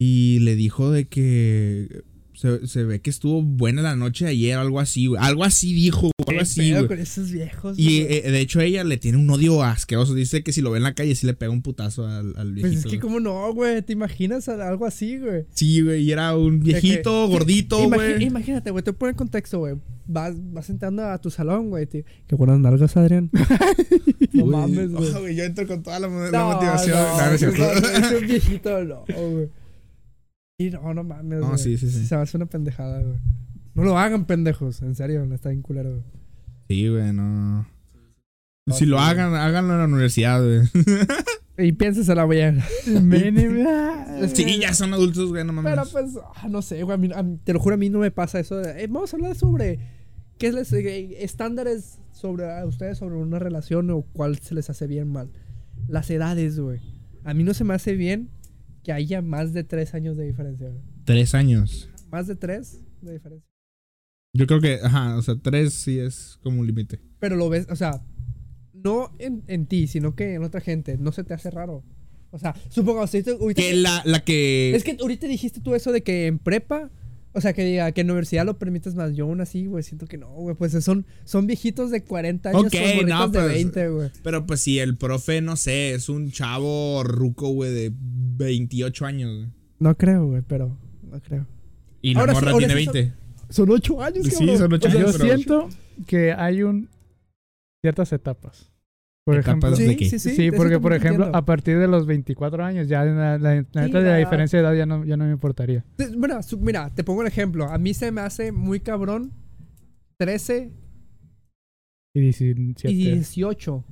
Y le dijo de que se, se ve que estuvo buena la noche de ayer, algo así, güey. Algo así dijo, ¿Qué algo así, güey. con esos viejos, Y eh, de hecho ella le tiene un odio asqueroso. Dice que si lo ve en la calle sí le pega un putazo al, al viejito. Pues es que. ¿cómo no, güey? ¿Te imaginas algo así, güey? Sí, güey, y era un viejito, que- gordito, güey. Imagínate, güey, te pongo en contexto, güey. Vas, vas entrando a tu salón, güey. te- Qué buenas nalgas, Adrián. no Uy, mames, güey. oh, güey, yo entro con toda la, la No, motivación. No, No, es viejito, no, güey. Y no, no mames, No, güey. sí, sí, sí. Se me hace una pendejada, güey. No lo hagan, pendejos. En serio, no está bien culero, güey. Sí, güey, no. Si lo hagan, háganlo en la universidad, güey. Y piénsesela, güey. Sí, ya son adultos, güey, no mames. Pero pues, ah, no sé, güey. a mí- a mí- te lo juro, a mí no me pasa eso. de- eh, vamos a hablar sobre qué es les, eh, estándares sobre a ustedes sobre una relación o cuál se les hace bien mal. Las edades, güey. A mí no se me hace bien que haya más de tres años de diferencia. güey. Tres años. Más de tres de diferencia. Yo creo que, ajá, o sea, tres sí es como un límite. Pero lo ves, o sea, no en, en ti, sino que en otra gente. No se te hace raro. O sea, supongo, si ahorita- ahorita- Que la, la que. Es que ahorita dijiste tú eso de que en prepa, o sea, que diga que en universidad lo permites más. Yo aún así, güey, siento que no, güey. Pues son, son viejitos de 40 años Ok, con morritos no, de pues, 20, güey. Pero pues si el profe, no sé, es un chavo ruco, güey, de 28 años, güey. No creo, güey, pero no creo. Y la Ahora sí, morra tiene sí son- 20. Son 8 años, Sí, cabrón. son ocho O sea, Yo años, pero- siento que hay un ciertas etapas. Por ¿Etapas ejemplo, de Sí, qué? sí, sí. Sí, porque por ejemplo, entiendo. a partir de los 24 años, ya la, la, la neta de la ya. diferencia de edad ya no, ya no me importaría. Mira, su- mira, te pongo un ejemplo. A mí se me hace muy cabrón 13 Y 17. y 18.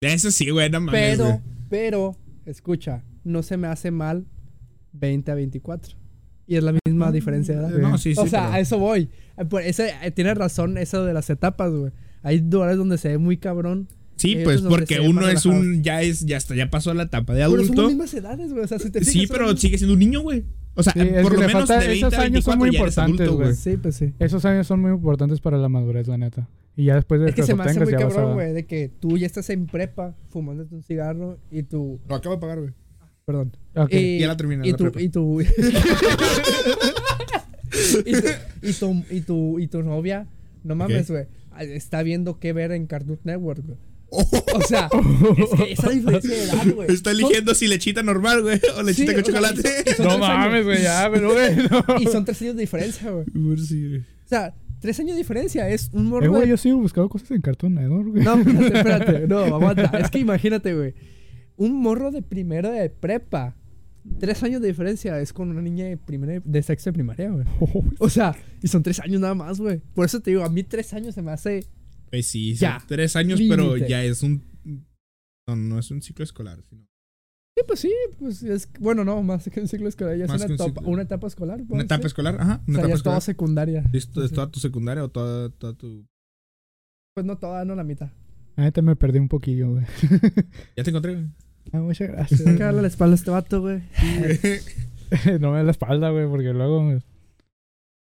Eso sí, güey, no mames. Pero, güey. pero, escucha, no se me hace mal 20 a 24. Y es la misma diferencia de edad. No, sí, sí. o sea, pero- a eso voy. Por ese- eh, tienes razón eso de las etapas, güey. Hay lugares donde se ve muy cabrón. Sí, pues porque uno es un. Ya es, ya está, ya pasó la etapa de Pero son las adulto. mismas edades, güey. O sea, si te Sí, pero sigue siendo un niño, güey. O sea, Sí, por lo menos falta- de 20 esos a años 24 son muy importantes, adulto, güey. Sí, pues sí. Esos años son muy importantes para la madurez, la neta. Y ya después de Es que se me hace muy a- cabrón, güey, de que tú ya estás en prepa fumándote un cigarro y tú. Lo acabo de pagar, güey. Perdón. Ok. Y, Ya la terminé, Y prepa. y tu, y tu, y tu, y tu, y tu novia, no mames, güey, está viendo qué ver en Cartoon Network, güey. O sea, es que esa diferencia de edad, güey. Está eligiendo si lechita normal, güey, o lechita Sí, con sea, chocolate. No mames, güey, ya, pero güey, no. Y son tres años de diferencia, güey. Sí, güey. O sea, tres años de diferencia es un Eh, morro güey, de... yo sigo buscando cosas en Cartoon Network, güey. No, espérate, espérate. No, aguanta. Es que imagínate, güey. Un morro de primero de prepa. Tres años de diferencia es con una niña de, primero de sexo de primaria, güey. O sea, y son tres años nada más, güey. Por eso te digo, a mí tres años se me hace. Pues sí, son Ya. tres años, pero ya es un. No, no es un ciclo escolar, sino. Sí, pues sí, pues es. Bueno, no, más que un ciclo escolar. Ya es Más una, que un etapa, ciclo. una etapa escolar. Una etapa escolar, ajá, O una sea, ya etapa es toda secundaria. ¿Es, to- es toda tu secundaria o toda, toda tu. Pues no toda, no la mitad. Neta me perdí un poquillo, güey. Ya te encontré, güey. Ah, muchas gracias. Hay que darle la espalda a este vato, güey. no me da la espalda, güey, porque luego...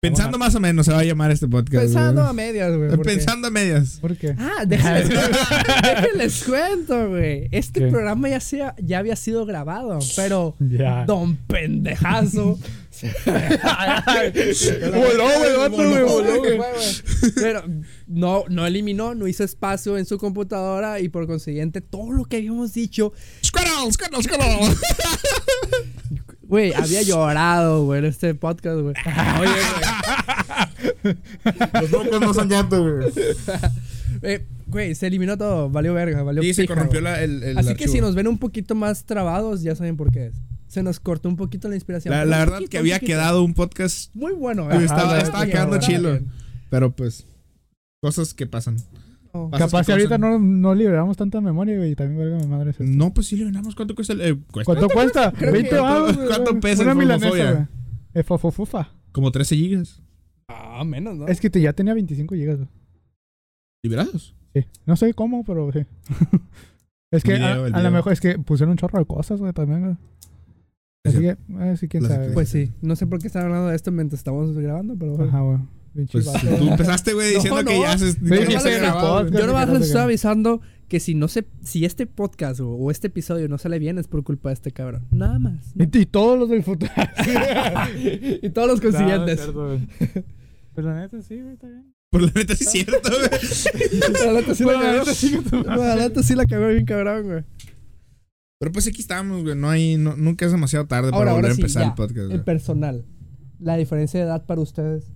Pensando más o menos se va a llamar este podcast. Pensando güey. a medias, güey. Pensando a medias. ¿Por qué? Ah, déjenles, déjenles cuento, güey. Este ¿Qué? programa ya, sea, ya había sido grabado, pero Ya. don pendejazo Voló, güey, vato, güey, voló, güey. Pero no, no eliminó, no hizo espacio en su computadora y por consiguiente todo lo que habíamos dicho, Squirrel, squirrel, squirrel. güey, había llorado, güey, en este podcast, güey. Oye, Los mocos no son llanto, güey. güey, eh, güey, se eliminó todo, valió verga, valió Sí, se pija, corrompió güey. la, el, el Así que si nos ven un poquito más trabados, ya saben por qué es. Se nos cortó un poquito la inspiración. La, pero la verdad poquito, que había poquito. quedado un podcast, muy bueno, Güey, estaba- estaba quedando chilo. pero pues cosas que pasan. No. Capaz que si ahorita no, no liberamos tanta memoria, güey, y también verga mi madre. es esto. No, pues sí le ganamos. ¿Cuánto cuesta el eh, cuesta? ¿Cuánto cuesta? 20 que- ¿Cuánto güey. pesa Una el milanesa, güey. Fofofufa. Como 13 gigas. Ah, menos, ¿no? Es que te- ya tenía 25 gigas, güey. ¿Liberados? Sí. No sé cómo, pero sí. es que a, lo mejor es que pusieron un chorro de cosas, güey, también, güey. Así Sí. que, eh, sí, quién Las sabe. Pues sí, no sé por qué están hablando de esto mientras estamos grabando, pero. Ajá, güey. Pues tú empezaste, güey, No, diciendo que no. ya se, que yo se grababa. Yo nomás les estoy avisando que si no se, si este podcast o, o este episodio no sale bien es por culpa de este cabrón. Nada más. ¿no? Y, y todos los del futuro. y todos los consiguientes. No, no es cierto, güey. Pero la neta sí, güey, está bien. Por la neta sí es cierto, güey. la neta sí la cagó. neta sí que tú- La neta sí la cagó bien cabrón, güey. Pero pues aquí estamos, güey. No hay, no- nunca es demasiado tarde Ahora, para volver ahora a sí, empezar ya. el podcast. güey. El personal. La diferencia de edad para ustedes.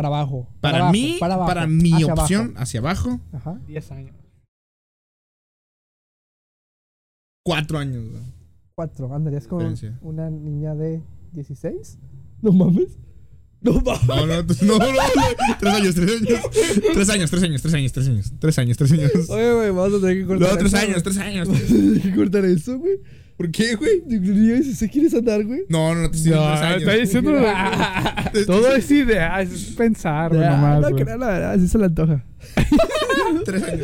Para abajo. Para, abajo, mí, para, abajo, mi hacia opción, abajo. hacia abajo, Ajá. 10 años. cuatro años, güey. Cuatro. Andarías con una niña de 16. No mames. No mames. No, no, no, no, no. Tres años, tres años. Tres años, tres años, tres años, tres años. Tres años, tres años. Oye, güey, vamos a tener que cortar No, tres eso, años, tres años. Vamos a tener que cortar eso, güey. ¿Por qué, güey? 16 quieres andar, güey. No, no, no te estoy diciendo No, diciendo. Todo es idea, es pensar, güey, nomás. no creo, la verdad, así se le antoja. Tres años.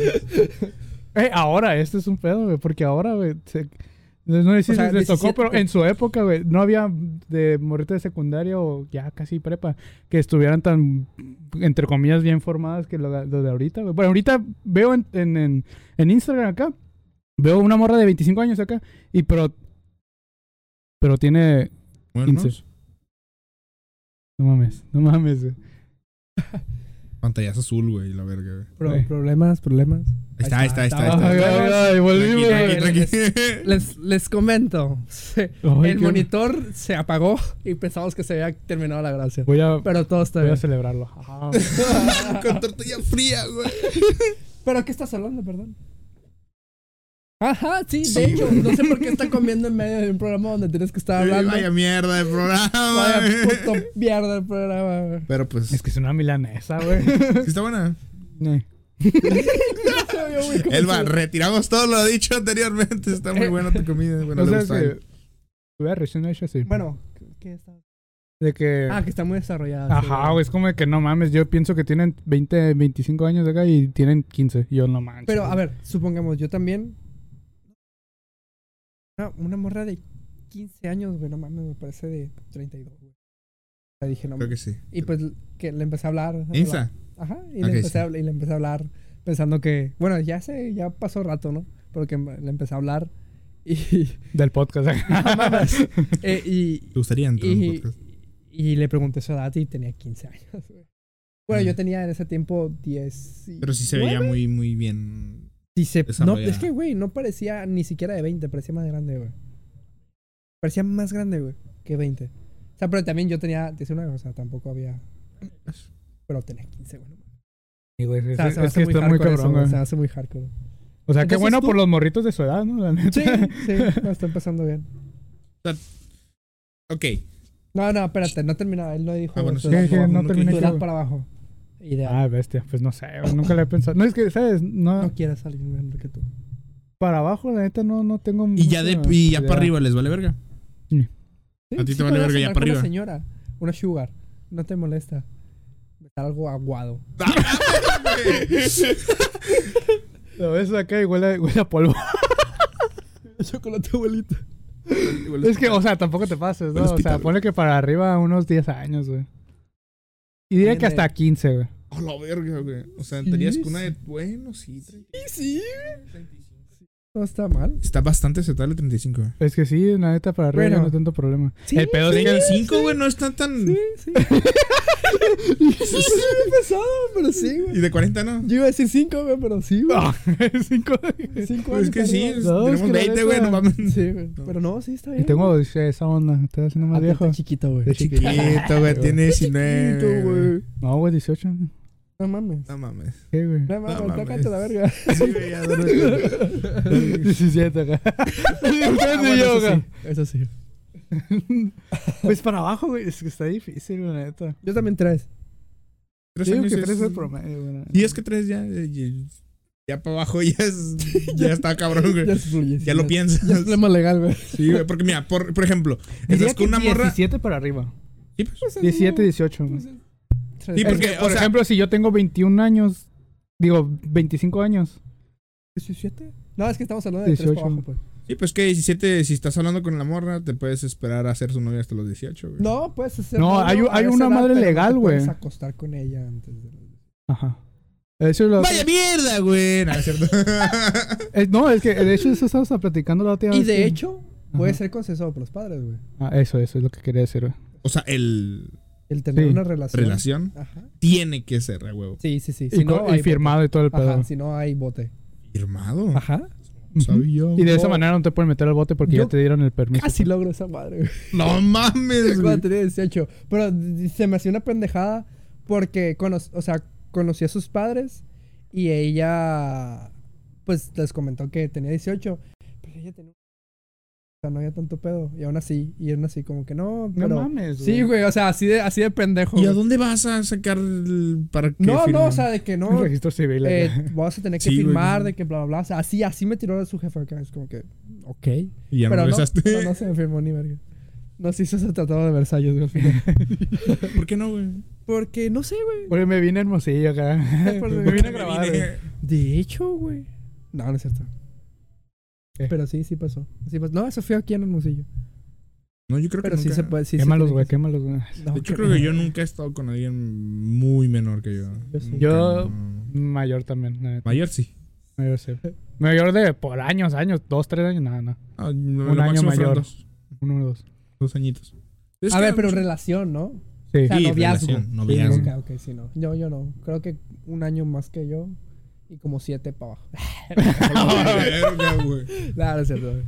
Eh, ahora, esto es un pedo, güey, porque ahora, güey, se- no sé si O sea, les, les tocó, 17, pero en su época, güey, no había de morrito de secundaria o ya casi prepa que estuvieran tan, entre comillas, bien formadas que lo, lo de ahorita, güey. Bueno, ahorita veo en, en, en, en Instagram acá, veo una morra de 25 años acá, y pero, pero tiene, Bueno, ¿no? 15. no mames, no mames, güey. Pantallazo azul, güey, la verga, güey. Pro- Güey. problemas, problemas. Ahí está, ahí está, ahí está. ahí está. Ay, ay, ay, volvimos. Tranqui, tranqui, Les-. Les, les comento. se- el monitor se apagó y pensamos que se había terminado la gracia. Voy a, Pero todo está voy a bien. celebrarlo. Ah. Con tortilla fría, güey. ¿Pero qué estás hablando, perdón? Ajá, sí, de Sí, hecho. No sé por qué está comiendo en medio de un programa donde tienes que estar hablando. Vaya mierda de programa, Vaya güey. puto mierda el programa, güey. Pero pues, Es que es una milanesa, güey. sí está buena. Eh. Elba, retiramos todo lo dicho anteriormente. Está muy buena tu comida. Bueno, o le gusta a que él. hubiera reaccionado hecho así. Bueno, ¿qué está? De que... Ah, que está muy desarrollada. sí, Ajá, güey, es como de que no mames, yo pienso que tienen 20, 25 años de acá y tienen 15. Yo no manches. Pero, a ver, supongamos, yo también. Una, una morra de 15 años, güey, no mames, me parece de 32, güey. O sea, dije, no Creo que sí. Y pues que le empecé a hablar. Insta. Ajá, y, le empecé sí. a, y le empecé a hablar pensando que, bueno, ya sé, ya pasó rato, ¿no? Porque le empecé a hablar y, Del podcast. no mames, eh, y, ¿Te gustaría entrar en un y, podcast? y le pregunté su edad y tenía 15 años, güey. Bueno, yo Mm. tenía en ese tiempo 10. y- Pero sí se veía muy, muy bien. Sí se- no, es que, güey, no parecía ni siquiera de 20, parecía más grande, güey. Parecía más grande, güey, que 20. O sea, pero también yo tenía 19, o sea, tampoco había. Pero tenía 15, güey. Sí, güey, O es, sea, se es hace que muy está muy hardcore eso, cabrón, güey. Se hace muy hardcore. O sea, qué bueno tú- por los morritos de su edad, ¿no? La neta. Sí, sí, no, está empezando bien. Ok. No, no, espérate, no terminaba. Él no dijo. Ah, bueno, sí, no terminé para abajo. Ideal. Ah, bestia. Pues no sé, nunca le he pensado. No, es que, ¿sabes? No, no quieras a alguien menor que tú. para abajo, la neta, no, no tengo Y ya, de, y ya idea. para arriba les vale verga. Sí, A ti te vale verga ya para arriba. Una señora, una sugar. No te molesta. Está algo aguado. Lo ves acá y huele, huele a polvo. Chocolate abuelita. Es que, o sea, tampoco te pases, ¿no? O sea, ponle que para arriba unos 10 años, güey. Y diría que hasta 15, güey. A la verga, güey. O sea, Sí, tenías que una sí. de. Bueno, sí. Sí, sí. No está mal. Está bastante aceptable 35, güey. Es que sí, la neta, para arriba Bueno. no hay tanto problema. Sí, el pedo es que... 35, güey, no está tan. Sí, sí. Eso sí me pesado, pero sí, Y güey. de 40 no. Yo iba a decir 5, güey, pero sí, güey. Ah, cinco. Cinco Pues es que sí. No, es tenemos que la 20, güey, no mames. Sí, güey. No. Pero no, sí está Y bien. tengo esa onda, estoy haciendo más Ah, viejo. está chiquito, güey. De chiquito, güey, tiene 19. Chiquito, güey. No, güey, 18. No mames. No mames. ¿Qué, güey? No mames, mames. tócate la verga. Sí, güey, ya duerme. 17 acá. Ah, Ustedes y yo eso acá. sí. Eso sí. Pues para abajo, güey, es que está difícil, la neta. Yo también tres. Tres años que es- 3 es el promedio, güey. Y es que tres ya. eh, Ya, ya para abajo ya es. Ya está cabrón, güey. Ya se fluye. Ya lo piensas. Ya es problema legal, güey. Sí, güey, porque mira, por, por ejemplo, estás con una morra. 17 para arriba. Sí, pues, 17, 18. güey. Sí, porque, que, o por sea- ejemplo, si yo tengo 21 años, digo, 25 años. ¿17? No, es que estamos hablando de 3 18. para abajo, pues. Sí, pues que 17, si estás hablando con la morra, te puedes esperar a ser su novia hasta los 18, güey. No, puedes hacer. No, hay hay una edad, madre legal, güey. Puedes acostar con ella antes de los- Ajá. Eso es lo ¡Vaya mierda, güey! No, es cierto. Es- no, es que de hecho eso estábamos platicando la otra Y vez de que- hecho, puede Ajá. ser consensuado por los padres, güey. Ah, eso, eso es lo que quería decir, güey. o sea, el El tener Sí. una relación. relación Ajá. tiene que ser, a huevo. Sí, sí, sí. Y, Si no, co- y hay firmado y todo el pedo. Ajá, si no hay bote. Firmado. Ajá. No sabía, Y de esa No. manera no te pueden meter al bote porque Yo ya te dieron el permiso. Casi logro esa madre. No mames, güey. Cuando tenía 18. Pero se me hacía una pendejada porque, cono- o sea, conocí a sus padres y ella, pues, les comentó que tenía 18. Pero ella tenía... O sea, no había tanto pedo. Y aún así, y aún así como que no, No pero... mames, Sí, güey, o sea, así de, así de pendejo. ¿Y a güey. dónde vas a sacar el- para que No, firmen? no, o sea, de que no... registro civil. acá. Eh, vas a tener que Sí, güey. firmar de que bla, bla, bla. O sea, así, así me tiró de su jefe acá. Es como que, ok. Y ya pero, me no, no se me firmó ni verga. No se hizo ese tratado de Versalles, güey, al final. ¿Por qué no, güey? Porque, no sé, güey. Porque me vine hermosillo acá. Me vine a grabar, güey. De hecho, güey. No, no es cierto. Pero sí, sí pasó. Sí pasó. No, eso fue aquí en Hermosillo. No, yo creo que Pero sí nunca. se puede. Sí, Quémalos, güey, que- quémalos, güey. No, De hecho, que- creo que yo nunca he estado con alguien muy menor que yo. Yo sí. Yo- no. Mayor también, la neta. Mayor sí. Mayor, sí. Mayor de por años, años, dos, tres años, nada, nada. Ah, Un año mayor. Dos, Uno o dos. dos añitos. Es A que ver, pero mucho- relación, ¿no? Sí. O sea, Sí, noviazgo. relación, noviazgo. Ok, ok, sí, no. Yo, yo no. Creo que un año más que yo. Y como siete para abajo. Güey. Claro, es cierto, güey.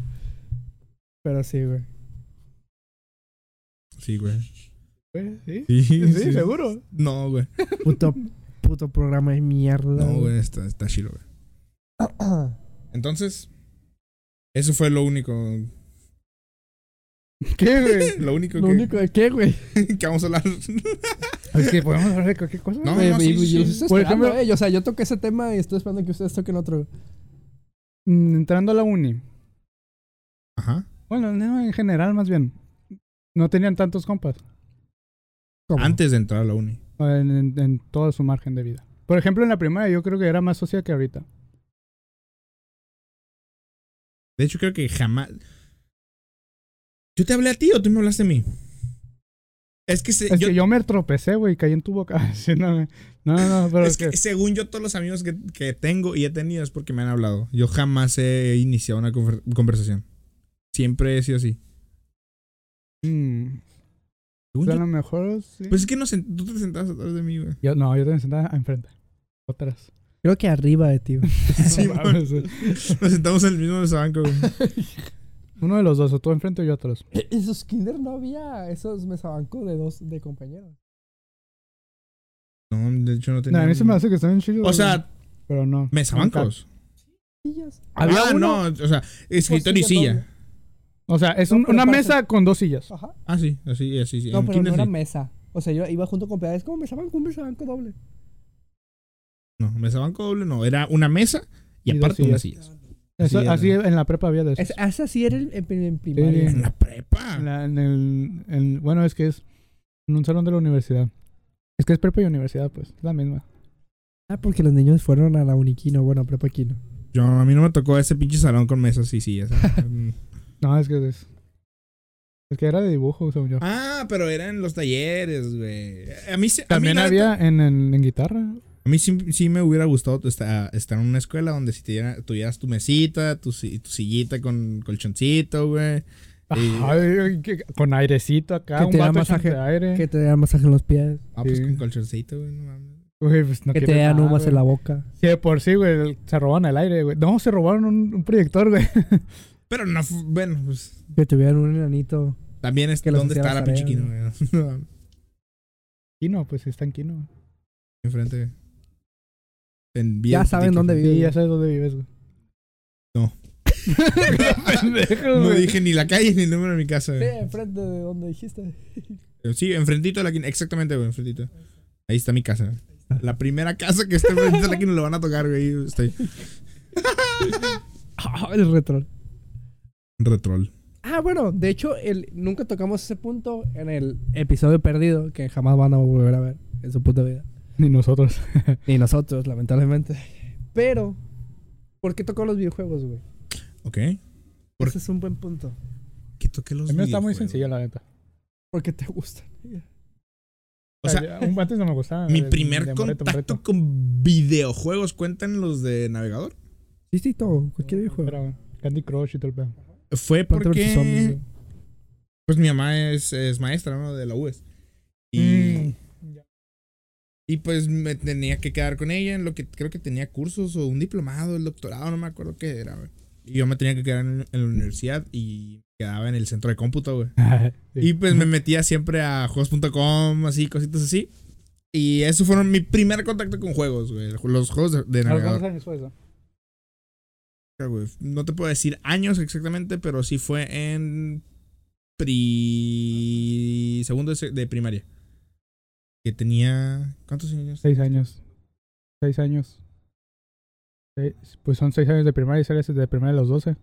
Pero sí, güey. Sí, güey. ¿Sí? Sí, Sí, sí. seguro. No, güey. Puto, puto programa de mierda. No, güey, está, está chido, güey. Entonces, eso fue lo único. ¿Qué, güey? Lo único Lo que, único de qué, güey. que vamos a hablar. Es que podemos hablar de cualquier cosa. No, sí, sí. los estoy Por ejemplo- eh. Yo, O sea, yo toqué ese tema y estoy esperando que ustedes toquen otro. Mm, Entrando a la uni. Ajá. Bueno, no, en general, más bien. No tenían tantos compas. ¿Cómo? Antes de entrar a la uni. En, en- en todo su margen de vida. Por ejemplo, en la primaria yo creo que era más social que ahorita. De hecho, creo que jamás. ¿Yo te hablé a ti o tú me hablaste a mí? Es que, se- Es yo, que yo me tropecé, güey, caí en tu boca. Sí, no, no, no, pero es es que que... según yo, todos los amigos que, que tengo y he tenido es porque me han hablado. Yo jamás he iniciado una conver- conversación. Siempre he sido así. mm, Según a yo- lo mejor sí. pues es que no tú te sentabas atrás de mí, güey. Yo, no, yo también sentaba enfrente. Otras. Creo que arriba de ti, güey. Sí, No mames, güey. Nos sentamos en el mismo mesabanco, güey. Uno de los dos, o tú enfrente o yo atrás. En sus kinder no había esos mesabancos de dos de compañeros. No, de hecho no No, tenía. a mí se me hace que están en chido. O sea, pero no. mesabancos. Sillas. Ah, no, o sea, escritorio y Pues, silla silla. O sea, es No, un- pero una mesa con dos sillas. Ajá. Ah, sí, así, así, sí. No, En pero no era sí. mesa. O sea, yo iba junto con pedales como mesabanco, un mesabanco doble. No, mesabanco doble no. Era una mesa y, Y aparte unas sillas. Eso- Así en la prepa había de eso. Es, ese así era el- en, en primaria. Sí. En la prepa. En, la- en el, en- bueno, es que es en un salón de la universidad. Es que es prepa y universidad, pues. Es la misma. Ah, porque los niños fueron a la Uniquino, bueno, a Prepa Quino. Yo, a mí no me tocó ese pinche salón con mesas y sillas. No, es que es. Es que era de dibujo, según yo. ah, pero era en los talleres, güey. A mí, se- a mí También había en, en, en guitarra. A mí sí, sí me hubiera gustado estar, estar en una escuela donde si te tuvieras tu mesita, tu, tu sillita con colchoncito, güey. Y- Ay, que- con airecito acá, Que un te da vato masaje, echándote aire. Que te dan masaje en los pies. Ah, pues con colchoncito, güey, no mames. Pues no que te dan humas en la boca. Sí, de por sí, güey, se robaron el aire, güey. No, se robaron un, un proyector, güey. Pero no, bueno, pues Que tuvieran un enanito. también es Que dónde está la pinche Kino, güey. No, Kino, pues está en Kino. Enfrente. En Ya saben dónde vive. Sí, ya sabes dónde vives, güey. No. Pendejo, No dije ni la calle ni el número de mi casa, Sí, enfrente de donde dijiste. Sí, enfrentito de la quina. Exactamente, güey, enfrentito. Ahí está mi casa. La primera casa que esté enfrente de la quina lo van a tocar, güey. Ahí Estoy. Ah, el retro. Retrol. Ah, bueno, de hecho, el, nunca tocamos ese punto en el episodio perdido que jamás van a volver a ver en su puta vida. Ni nosotros. Ni nosotros, lamentablemente. Pero, ¿por qué tocó los videojuegos, güey? Ok. ¿Por- Ese es un buen punto. Que toqué los A mí está muy videojuegos. sencillo, la neta. Porque te gustan. O sea, un antes no me gustaba. mi de- primer de Moreto, contacto Moreto. con videojuegos cuentan los de navegador. Sí, sí, todo. Cualquier videojuego. Era Candy Crush y todo el pedo. Fue Planta Zombies, porque. güey. Pues mi mamá es, es maestra, ¿no? De la UES. Y. Y pues me tenía que quedar con ella en lo que creo que tenía cursos o un diplomado, el doctorado, no me acuerdo qué era, güey. Y yo me tenía que quedar en, en la universidad y quedaba en el centro de cómputo, güey. Sí. Y pues me metía siempre a juegos.com, así, cositas así. Y eso fueron mi primer contacto con juegos, güey. Los juegos de, de ¿A los navegador. cuántos años fue eso? No te puedo decir años exactamente, pero sí fue en pri... segundo de, se- de primaria. Que tenía... ¿Cuántos años? Seis años. Seis años. Seis- Pues son seis años de primaria y sales de primaria a los doce.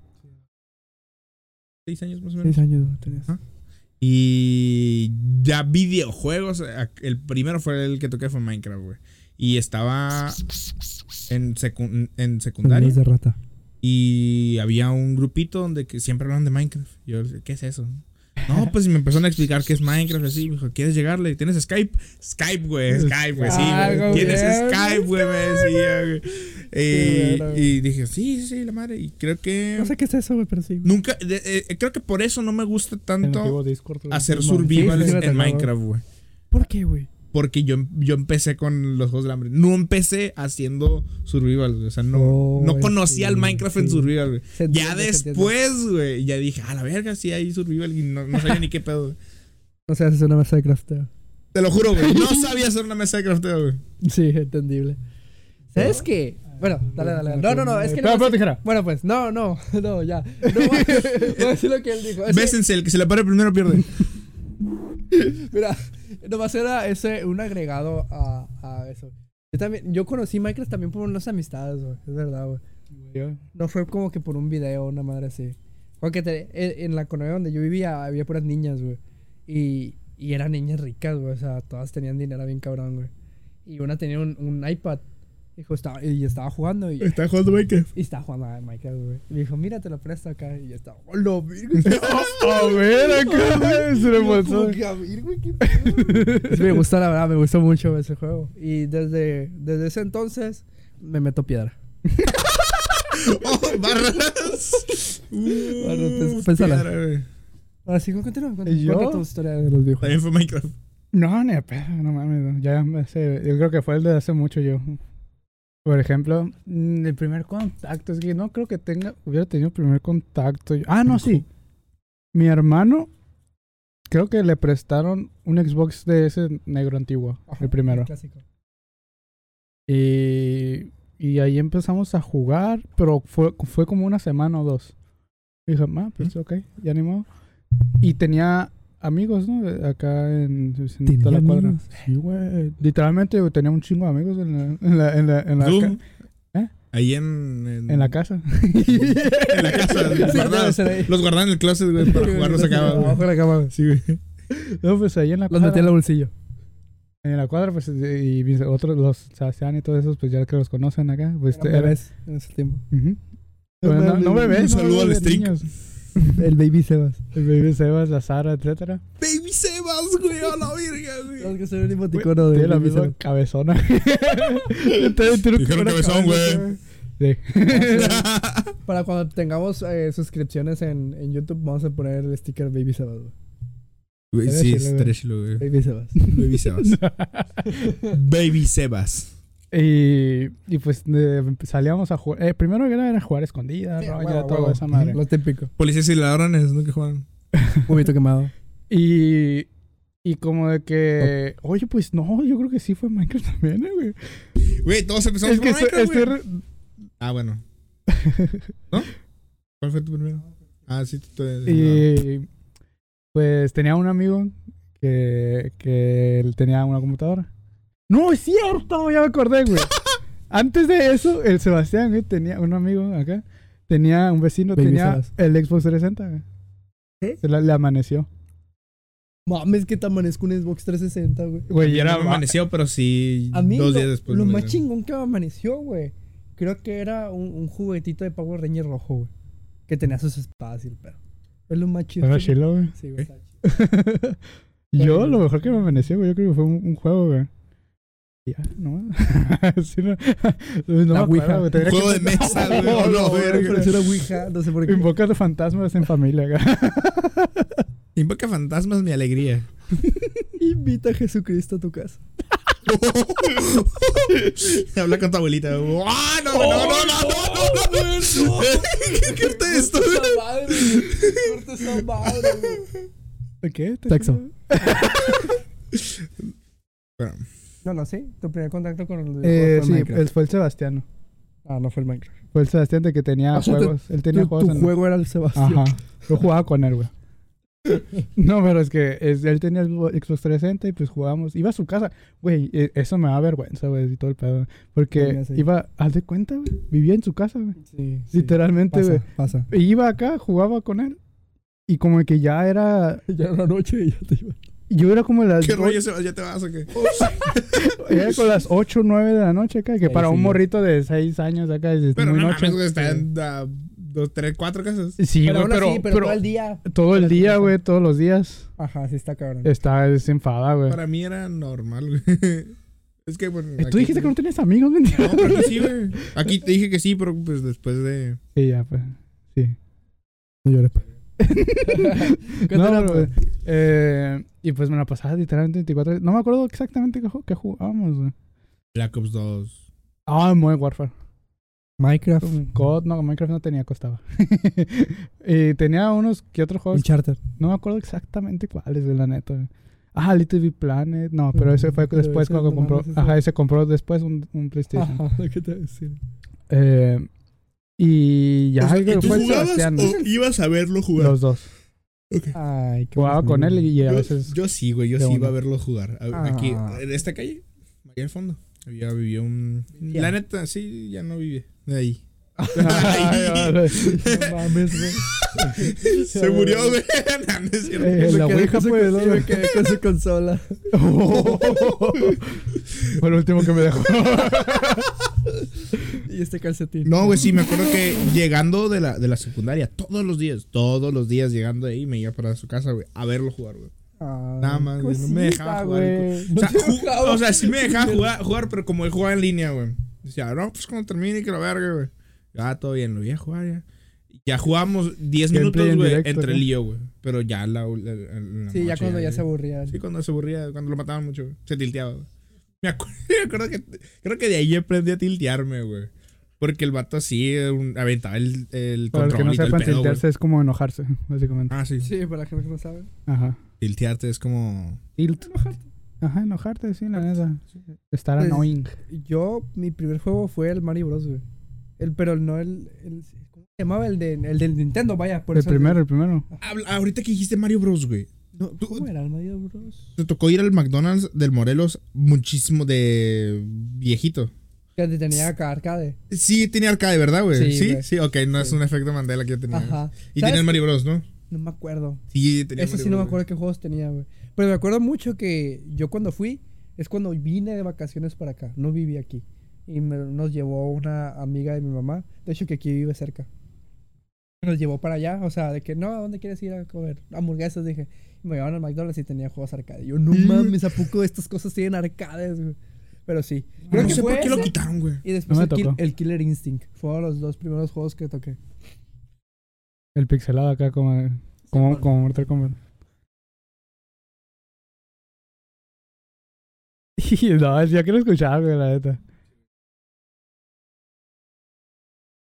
Seis años más o menos. Seis años tenías. Y ya videojuegos. El primero fue el que toqué fue Minecraft, güey. Y estaba en, secu- en secundaria. De rata. Y había un grupito donde que siempre hablaban de Minecraft. Yo, ¿qué es eso? No, pues y me empezaron a explicar qué es Minecraft. Así, me dijo, ¿quieres llegarle? ¿Tienes Skype? Skype, güey. Skype, güey. Sí, güey. ¿Tienes bien. Skype, güey? Me decía, güey. Y, dije, sí, sí, sí, la madre. Y creo que. No sé qué es eso, güey, pero sí. güey. Nunca. de- eh, creo que por eso no me gusta tanto Discord. hacer Simón. survival Sí, sí, me en. Minecraft, güey. ¿Por qué, güey? Porque yo, yo empecé con los juegos del hambre. No empecé haciendo survival, güey. O sea, no, Oh, no conocía el sí, Minecraft en survival, güey. Ya después, güey, ya dije, a la verga, sí hay survival y no, no sabía ni qué pedo, güey. No sé, haces una mesa de crafteo. Te lo juro, güey. No sabía hacer una mesa de crafteo, güey. Sí, entendible. ¿Sabes qué? Bueno, dale, dale. dale. No, no, no, es que no. Bueno, pues, no, no, no, ya. No, voy a voy a decir lo que él dijo. Es que- Bésense, el que se le pare primero pierde. Mira, nomás era ese, un agregado a, a eso. Yo también, yo conocí Minecraft también por unas amistades, güey. Es verdad, güey. No fue como que por un video, una madre así. Porque te- en- en la colonia donde yo vivía había puras niñas, güey. Y, y eran niñas ricas, güey. O sea, todas tenían dinero bien cabrón, güey. Y una tenía un, un iPad. Dijo, estaba, y estaba jugando y, Está jugando Minecraft. y estaba jugando a Minecraft, güey. Y me dijo, mira, te lo presto acá. Y yo estaba, ¡oh, lo virgo! A ver, acá se le pasó. A ver, güey, qué pedo. Me gustó, la verdad, me gustó mucho ese juego. Y desde, desde ese entonces me meto piedra. ¡Oh, barras! Uh, Bueno, pues, pénsala. piedra, güey. Ahora sí, continúa. Cuenta tu historia de los videojuegos. También fue Minecraft. No, ni a pedo, no mames. no. Ya sé, yo creo que fue el de hace mucho yo. Por ejemplo, mm, el primer contacto, es que no creo que tenga, hubiera tenido primer contacto. Ah, no, sí. Mi hermano, creo que le prestaron un Xbox de ese negro antiguo, Ajá, el primero. clásico. Y, y ahí empezamos a jugar, pero fue, fue como una semana o dos. Y dije, ah, pues ok, ya ni modo. Y tenía amigos, ¿no? Acá en, en toda la ¿Tenía cuadra. amigos? Sí, güey. Literalmente güey, tenía un chingo de amigos en la, en la, en la, en la, ¿Eh? Ahí en, en, en la casa. en la casa. Sí, guardados. Los guardaban en el closet, güey, para jugarlos acá, Abajo de la cama. Sí, güey. no, pues ahí en la Los metí en el bolsillo. En la cuadra, pues, y mis otros, los Sebastián y todos esos, pues ya que los conocen acá. Pues, Eran era- bebés en ese tiempo. No, no bebés, Un no saludo al Strick. niños. El Baby Sebas. El Baby Sebas, la Sara, etcétera. Baby Sebas, güey, a la Tenemos güey. que ser un emoticono de Tiene la misma Sebas. cabezona. Dijeron cabezón, güey. Sí. Para cuando tengamos eh, suscripciones en, en YouTube, vamos a poner el sticker Baby Sebas. güey. Sí, chilo, güey. Baby Sebas. Baby Sebas. Baby Sebas. Y, y pues de- salíamos a jugar. Eh, primero era, era jugar escondida, Sí, huevo. esa madre. Lo típico. Policías y ladrones, ¿no? Que juegan. Humito quemado. Y, y como de que, oye, pues no, yo creo que sí fue Minecraft también, eh, güey. Güey, todos empezamos Es que Minecraft, güey. re- Ah, bueno. ¿No? ¿Cuál fue tu primero? Ah, sí, tú. tú- Y pues tenía un amigo que, que él tenía una computadora. No, es cierto, ya me acordé, güey. Antes de eso, el Sebastián, güey, tenía un amigo acá. Tenía un vecino, Baby tenía Sebas. el Xbox 360, güey. ¿Qué? Se la- le amaneció. Mames, que te amanezco un Xbox 360, güey. Güey, y Era amaneció, pero sí. A mí dos lo, días después. lo me más chingón que me amaneció, güey. Creo que era un, un juguetito de Power Ranger rojo, güey. Que tenía sus espadas y el perro. Es lo más chido. Era que- chilo, güey. Sí, güey. ¿Eh? está chido. Yo, lo mejor que me amaneció, güey, yo creo que fue un, un juego, güey. Ya, ah, no. no, no la Ouija. Juego de mesa, güey. No, no, no, no sé por. Invoca fantasmas en familia, güey. Invoca fantasmas mi alegría. Invita a Jesucristo a tu casa. Habla con tu abuelita. ¡Ah, no, no, no, no, no, no, no! Esto. ¿Qué? Sexo. Bueno. No, no, sí. Tu primer contacto con el Eh, fue sí, él fue el Sebastián. Ah, no fue el Minecraft. Fue el Sebastián de que tenía O sea, juegos. Él tenía tu, juegos tu en. juego era el Sebastián. Ajá. Yo jugaba con él, güey. No, pero es que es- él tenía el Xbox 360 y pues jugábamos. Iba a su casa. Güey, eh, eso me da vergüenza, güey, y todo el pedo. Porque iba, haz de cuenta, güey. Vivía en su casa, güey. Sí. Literalmente, güey. Pasa, pasa. Y iba acá, jugaba con él. Y como que ya era. Ya era la noche y ya te iba. Yo era como las. ¿Qué rollo? Sebas? ¿Ya te vas o qué? Era con las 8 o 9 de la noche acá. Que para un sí. morrito de 6 años acá es Pero muy no noche. mames, güey, están a dos, tres, cuatro casas. Sí, pero güey, aún pero, así, pero, pero todo el día. todo el día, güey, todos los días. Ajá, sí está cabrón. Está desenfada, güey. Para mí era normal, güey. Es que, bueno. Eh, Tú dijiste que no tenías amigos, mentira. No, pero aquí sí, güey. Aquí te dije que sí, pero pues después de. Sí, ya, pues. Sí. No llores. No, pero, eh, y pues me la pasaba literalmente 24 No me acuerdo exactamente qué, qué jugábamos, güey. Black Ops 2. Ah, Modern Warfare. Minecraft. COD, no, Minecraft no tenía, costaba. y tenía unos que otros juegos. Uncharted. No me acuerdo exactamente cuáles, güey, la neta. güey. Ah, Little Big Planet. No, pero ese fue Pero después ese cuando no compró. ese- Ajá, ese compró después un, un PlayStation. Ajá, ¿qué te voy a decir? Eh, y ya, O sea, ¿tú fue el jugabas Sebastián. o ibas a verlo jugar? Los dos. Ay, qué Jugaba con él y a Yo- veces. Yo, sí, güey. Yo sí iba a verlo jugar. A- Ah. Aquí, en esta calle, allá al fondo. Había vivía un. La neta, sí, ya no vive. De ahí. Ay, No mames, güey. Se murió, güey. No, no es cierto. Eh, la Ouija, su- pues, me quedé con su consola. Fue el último que me dejó. Y este calcetín. No, güey, sí, me acuerdo que llegando de la, de la secundaria, todos los días, todos los días llegando de ahí, me iba para su casa, güey, a verlo jugar, güey. Ah, Nada más, güey, no me dejaba jugar, güey. O sea, No o sea, sí me dejaba jugar, jugar, pero como él jugaba en línea, güey. Decía, no, pues cuando termine, que la verga, güey. Ya, todo bien, lo voy a jugar ya. Ya jugamos 10 Gameplay minutos, en güey, directo, entre ¿no? yo, güey. Pero ya la, la- Sí, ya cuando ya se aburría. Sí, cuando se aburría, cuando lo mataban mucho, güey. Se tilteaba, güey. Me acuerdo, me acuerdo que creo que de ahí aprendí a tiltearme, güey. Porque el vato así eh, un- aventaba el, el Para los que control no sepan, tiltearse es como enojarse, básicamente. Ah, sí. Sí, para la gente que no sabe. Ajá. Tiltearte es como. Tilt. Ajá, enojarte, sí, la neta. Estar Pues, annoying. Yo, mi primer juego fue el Mario Bros, güey. El, pero no el, el- ¿Cómo se llamaba? El, de, el del Nintendo, vaya. Por El eso primero, el primero. Habla- ahorita que dijiste Mario Bros, güey. No, Tú- ¿Cómo era el Mario Bros? Te tocó ir al McDonald's del Morelos muchísimo de viejito. Que tenía acá arcade. Sí, tenía arcade, ¿verdad, güey? Sí, Sí, sí, ok, no es un efecto Mandela que yo tenía. Ajá. Y tenía el Mario Bros, ¿no? No me acuerdo. Sí, tenía Ese Mario sí no me acuerdo qué juegos tenía, güey. Pero me acuerdo mucho que yo cuando fui, es cuando vine de vacaciones para acá. No viví aquí. Y me- nos llevó una amiga de mi mamá. De hecho, que aquí vive cerca. Nos llevó para allá, o sea, de que no, ¿a dónde quieres ir a comer? Hamburguesas, dije. Y me llevaron al McDonald's y tenía juegos arcade. Yo, no mames, ¿a poco estas cosas tienen arcades, güey? Pero sí. Creo no que sé fue por qué lo quitaron, güey. Y después No el, Kill- el Killer Instinct. Fueron los dos primeros juegos que toqué. El pixelado acá como, como, como Mortal Kombat. Y no, ya quiero escuchar, güey, la neta.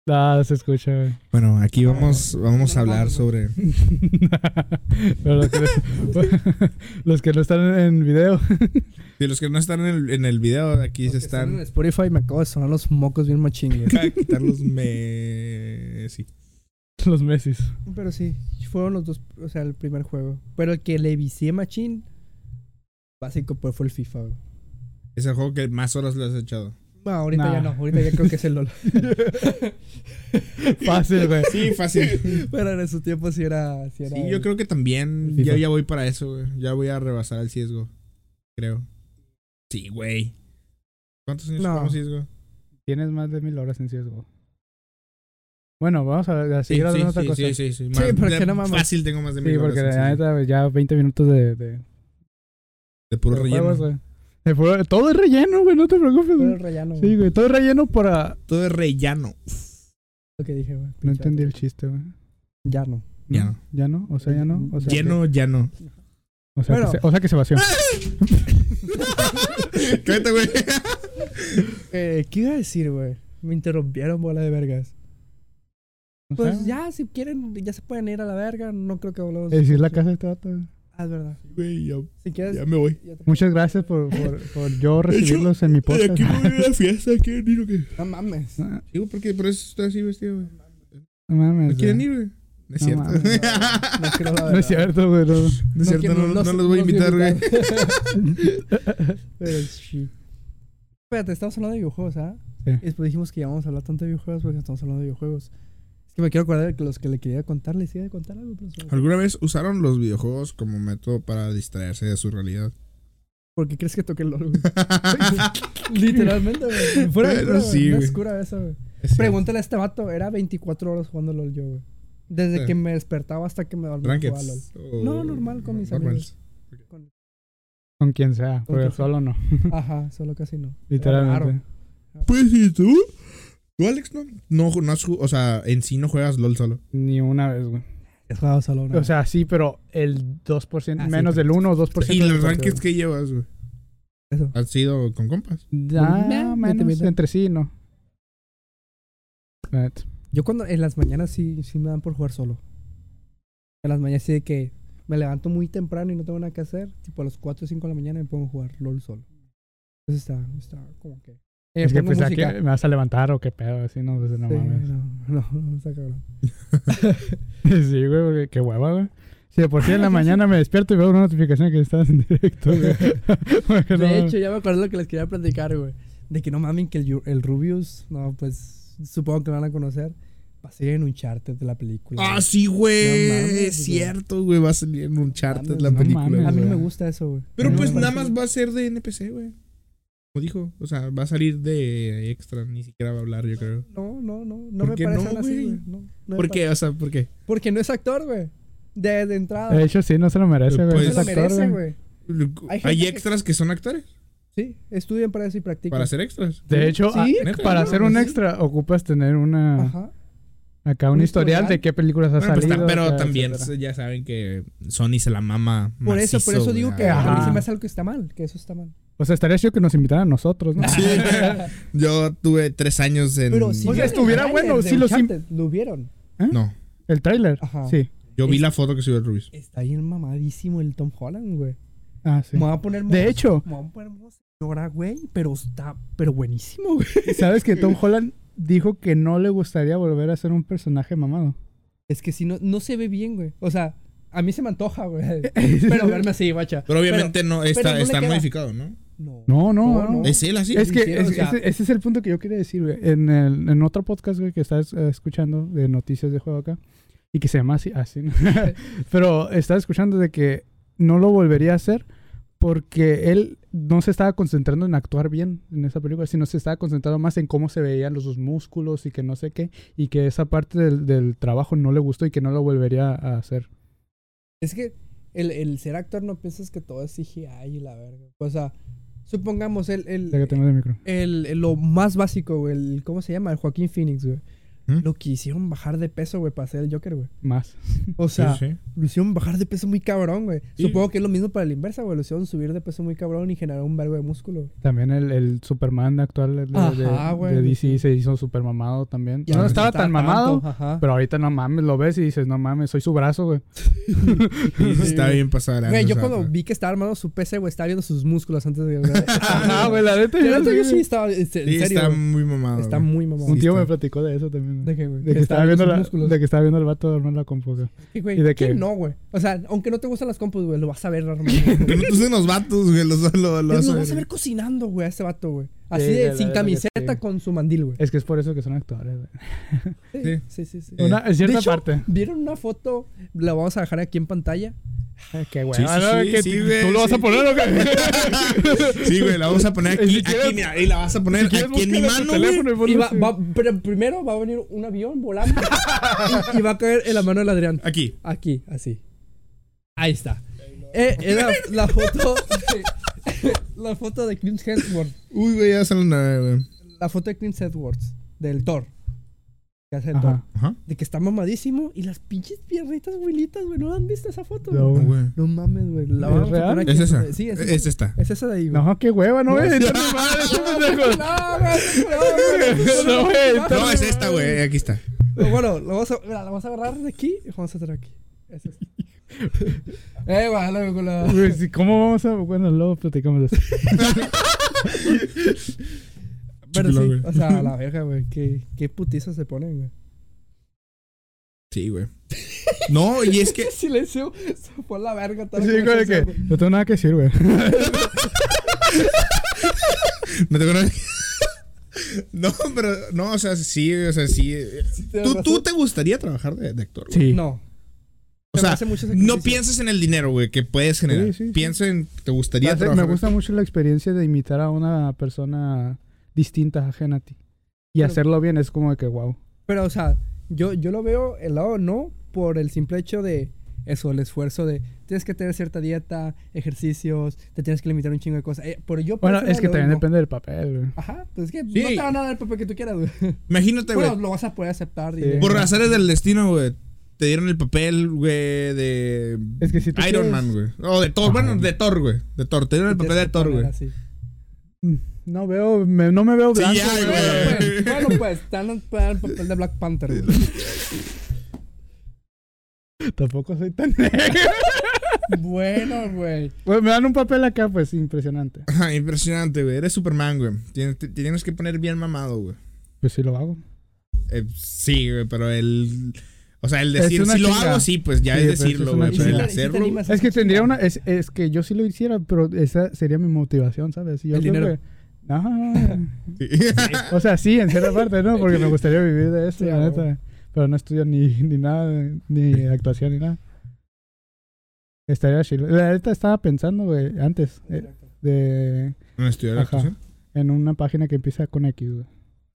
No, se escucha, güey. Bueno, aquí vamos, vamos a hablar sobre. Los que, los que no están en video. Si los que no están en el, en el video, aquí Los se que están en. Spotify me acabo de sonar los mocos bien. A quitar los me. Sí. Los Messis. Pero sí, fueron los dos, o sea, el primer juego. Pero el que le vicié machín, básico, pues fue el FIFA, güey. Es el juego que más horas le has echado. No, ahorita Nah. ya no, ahorita ya creo que es el LOL. Fácil, güey. Sí, fácil. Pero en su tiempo sí era. Sí, era Sí, yo creo que también. Ya, ya voy para eso, güey. Ya voy a rebasar el CSGO. Creo. Sí, güey. ¿Cuántos años No. CSGO? Tienes más de mil horas en CSGO. Bueno, vamos a, a Sí, seguir sí, hablando de otra sí, cosa. sí, sí, sí. Sí, Más- porque de- no mames. Fácil tengo más de Sí, mil porque horas en la CSGO. neta, ya 20 minutos de, de, De puro de relleno. juegos, todo es relleno, güey, no te preocupes, güey. el rellano, Sí, güey. güey, todo es relleno para... Todo es rellano. Lo que dije, güey. No entendí el chiste, güey. Ya no. Ya ¿No? ¿Ya no? O sea, ya no. O sea, Lleno, ya no. O sea, Bueno. que, se, o sea que se vació. Cállate, güey. Eh, ¿Qué iba a decir, güey? Me interrumpieron, bola de vergas. Pues ya, si quieren, ya se pueden ir a la verga. No creo que volvamos. Es decir, la casa de este. Ah, es verdad. Güey, ya, Si quieres. ya me voy. ya te- Muchas gracias por, por, por yo recibirlos en mi podcast. aquí me voy a la fiesta. ¿Quieren ir o qué? No mames. No Sí, güey, porque por eso estoy así vestido, güey. mames. ¿No quieren ir, güey? No es No cierto. mames. No creo la No es cierto, güey. No. No es cierto, no, no los voy a invitar, güey. Pero sí. Espérate, estamos hablando de videojuegos, ¿ah? Sí. Y después dijimos que íbamos a hablar tanto de videojuegos porque estamos hablando de videojuegos. Es que me quiero acordar de que los que le quería contar, les iba a contar algo, me- ¿Alguna vez usaron los videojuegos como método para distraerse de su realidad? ¿Por qué crees que toqué el LOL, güey? Literalmente, güey. Fuera de sí, güey. No güey. es cura esa, güey. Es. Pregúntale a este vato. Era 24 horas jugando LOL yo, güey. Desde Sí. que me despertaba hasta que me dormía jugaba LOL. o- No, normal, con mis normals. Con- Con quien sea, porque solo no. Ajá, solo casi no. Era Literalmente. Pues sí, tú. ¿Tú, Alex, no? No, no has o sea, en sí no juegas LOL solo. Ni una vez, güey. He jugado solo una O sea, sí, pero el 2%, Ah, menos del 1 o 2%. ¿Y los rankings que llevas, güey? Eso. ¿Has sido con compas? Ya, Meh, menos, entre sí, no. Yo cuando en las mañanas sí, sí me dan por jugar solo. En las mañanas sí de que me levanto muy temprano y no tengo nada que hacer. Tipo a las 4 o 5 de la mañana me pongo a jugar LOL solo. Entonces está, está como que... Eh, Es que pensaba música. que me vas a levantar o qué pedo, así, no, pues, no Sí, mames. no, no, no, está cabrón. Sí, güey, porque qué hueva, güey. Si de por sí en la mañana me despierto y veo una notificación que estás en directo, güey. No De hecho, ya me acuerdo lo que les quería platicar, güey. De que no mamen que el, el Rubius, no, pues supongo que lo van a conocer. Va a salir en un charter de la película. Ah, güey. sí, güey. No mames, es cierto, güey. Va a salir en un chart mames, la no película. mames, A mí no me gusta eso, güey. Pero pues nada más va a ser de NPC, güey. Como dijo. O sea, va a salir de extra. Ni siquiera va a hablar, yo creo. No, no, no. No ¿Por me qué parece no, algo así, güey? No, ¿Por qué? parece. O sea, ¿por qué? Porque no es actor, güey. De, de entrada. De hecho, sí, no se lo merece, güey. Pues- no se lo actor, merece, güey. Hay, Hay gente que- extras que son actores. Sí, estudian para eso y practican. Para ser extras. De hecho, Sí, ah, para no, hacer un sí. extra ocupas tener una Ajá. acá un, Un historial, historial. de qué películas has Bueno, pues, salido. pero también etcétera. ya saben que Sony se la mama. Por eso, por eso digo que a mí se me hace algo que está mal. Que eso está mal. O sea, estaría chido que nos invitaran a nosotros, ¿no? Sí, Yo tuve tres años en. Pero si O sea, estuviera bueno, tráiler de sí lo vieron. No. El tráiler. Ajá. Sí. Yo vi Es- la foto que subió el Rubius. Está bien mamadísimo el Tom Holland, güey. Ah, sí. Me voy a poner De hecho- Me voy a poner señora, güey. Pero está... Pero buenísimo, güey. ¿Sabes que Tom Holland dijo que no le gustaría volver a ser un personaje mamado? Es que si no... No se ve bien, güey. O sea... A mí se me antoja, güey. Pero verme así, guacha. Pero obviamente no está, no está modificado, ¿no? No. No, no, No. Es él así. Es que es- o sea- ese, ese es el punto que yo quería decir, güey. En, el- en otro podcast, güey, que estás eh, escuchando de noticias de juego acá, y que se llama así, así ¿no? Pero estaba escuchando de que no lo volvería a hacer porque él no se estaba concentrando en actuar bien en esa película, sino se estaba concentrando más en cómo se veían los sus músculos y que no sé qué, y que esa parte del, del trabajo no le gustó y que no lo volvería a hacer. Es que el, el ser actor no piensas que todo es CGI y la verga. O sea, supongamos el, el, Ya que tengo el micro. el, el- lo más básico, güey. El, ¿Cómo se llama? El Joaquín Phoenix, güey. ¿Mm? Lo quisieron bajar de peso, güey, para ser el Joker, güey. Más. O sea, Sí, sí. lo hicieron bajar de peso muy cabrón, güey. Sí. Supongo que es lo mismo para la inversa, güey. Lo hicieron subir de peso muy cabrón y generar un verbo de músculo. También el, el Superman actual de, Ajá, de- DC se hizo super mamado también. Ya no no estaba tan mamado, ajá. pero ahorita no mames, lo ves y dices, no mames, soy su brazo, güey. Está bien pasada. Güey, yo cuando vi que estaba armando su PC, güey, estaba viendo sus músculos antes de... Ajá, güey, la neta La yo neta, yo sí estaba... este, En Sí, serio, está muy mamado. Está muy mamado. Un tío me platicó de eso también. ¿De qué, güey? De que, estaba viendo la- de que estaba viendo el vato armar la compu, güey. Sí, güey. ¿Y de ¿Quién qué? no, güey? O sea, aunque no te gustan las compus, güey, lo vas a ver armando. Que no te usen los vatos, güey. Los, lo, lo, lo vas a vas a ver. cocinando, güey, a ese vato, güey. Así Sí, de, la sin que camiseta con su mandil, güey. Es que es por eso que son actores, güey. Sí, sí, sí. sí. Una, en cierta de hecho, parte. ¿Vieron una foto? La vamos a dejar aquí en pantalla. Qué güey. Sí, sí, Ah, no, sí, que sí, tú- güey, ¿Tú lo vas sí. a poner o qué? Sí, güey, la vamos a poner aquí. si quieres- aquí, mira, y la vas a poner Si quieres, aquí en mi mano, teléfono y ponlo Y va, así. va- pero primero va a venir un avión volando y, y va a caer en la mano del Adrián. Aquí. Aquí, así. Ahí está. Eh, era la foto. la foto de Chris Hemsworth. Uy, güey, ya sale una, güey. La foto de Chris Hemsworth. Del Thor. Que hace el. Ajá. Ajá. De que está mamadísimo y las pinches piernitas buenitas, güey. ¿No han visto esa foto? No, güey? No mames, güey. La ¿Es real? aquí. Es esa. Sí, es, Es esta. es esa de ahí, güey. No, qué hueva, no, güey. No, güey, no, No, güey, No, es esta, güey. Aquí está. Pero Bueno, lo vamos a, mira, lo vamos a agarrar de aquí y vamos a hacer aquí. Es esta. eh, sí, ¿Cómo vamos a...? Bueno, luego platicamos de eso. Pero sí, güey. o sea, a la verga, güey. Qué, qué putizas se ponen, güey. Sí, güey. No, y es que. Qué silencio. Se fue a la verga. la Sí, güey, que no tengo nada que decir, güey. No te conozco. No, pero. No, o sea, sí, o sea, sí. ¿Tú, tú te gustaría trabajar de, de actor? güey? Sí. No. O sea, no pienses en el dinero, güey, que puedes generar. Sí, sí, sí. Piensa en. ¿Te gustaría trabajar? me gusta mucho la experiencia de imitar a una persona distinta, ajena a ti. Y Pero- hacerlo bien es como de que, wow. Pero, o sea, yo, yo lo veo el lado no por el simple hecho de eso, el esfuerzo de tienes que tener cierta dieta, ejercicios, te tienes que limitar un chingo de cosas. Eh, por yo por Bueno, es que también no. depende del papel, güey. Ajá, pues es que Sí. no te van a dar el papel que tú quieras, güey. Imagínate, güey. Bueno, lo vas a poder aceptar. Sí. y- Por razones del destino, güey. Te dieron el papel, güey, de. Es que si Iron quieres- Man, güey. O de Thor, bueno, de Thor, güey. De Thor. Te dieron el papel de Thor, poner güey. así. No veo, me- no me veo Sí, blanco, ya, güey. güey. Pues, bueno, pues, el papel de Black Panther, güey. Tampoco soy tan negro. bueno, güey. Pues me dan un papel acá, pues, impresionante. Ajá, impresionante, güey. Eres Superman, güey. Tienes, te- tienes que poner bien mamado, güey. Pues sí lo hago. Eh, sí, güey, pero el. O sea, el decir, si lo hago, sí, pues ya Sí, es pues, es decirlo, güey. Pero el si hacerlo. Es que tendría una... Es, es que yo sí lo hiciera, pero esa sería mi motivación, ¿sabes? Y yo El creo dinero. que- Ajá. Sí. O sea, sí, en cierta parte, ¿no? Porque me gustaría vivir de eso, Sí, la neta. Pero no estudio ni, ni nada, ni actuación ni nada. Estaría chido. La neta estaba pensando, güey, antes, eh, de... ¿No estudiar Ajá. actuación? En una página que empieza con X, güey.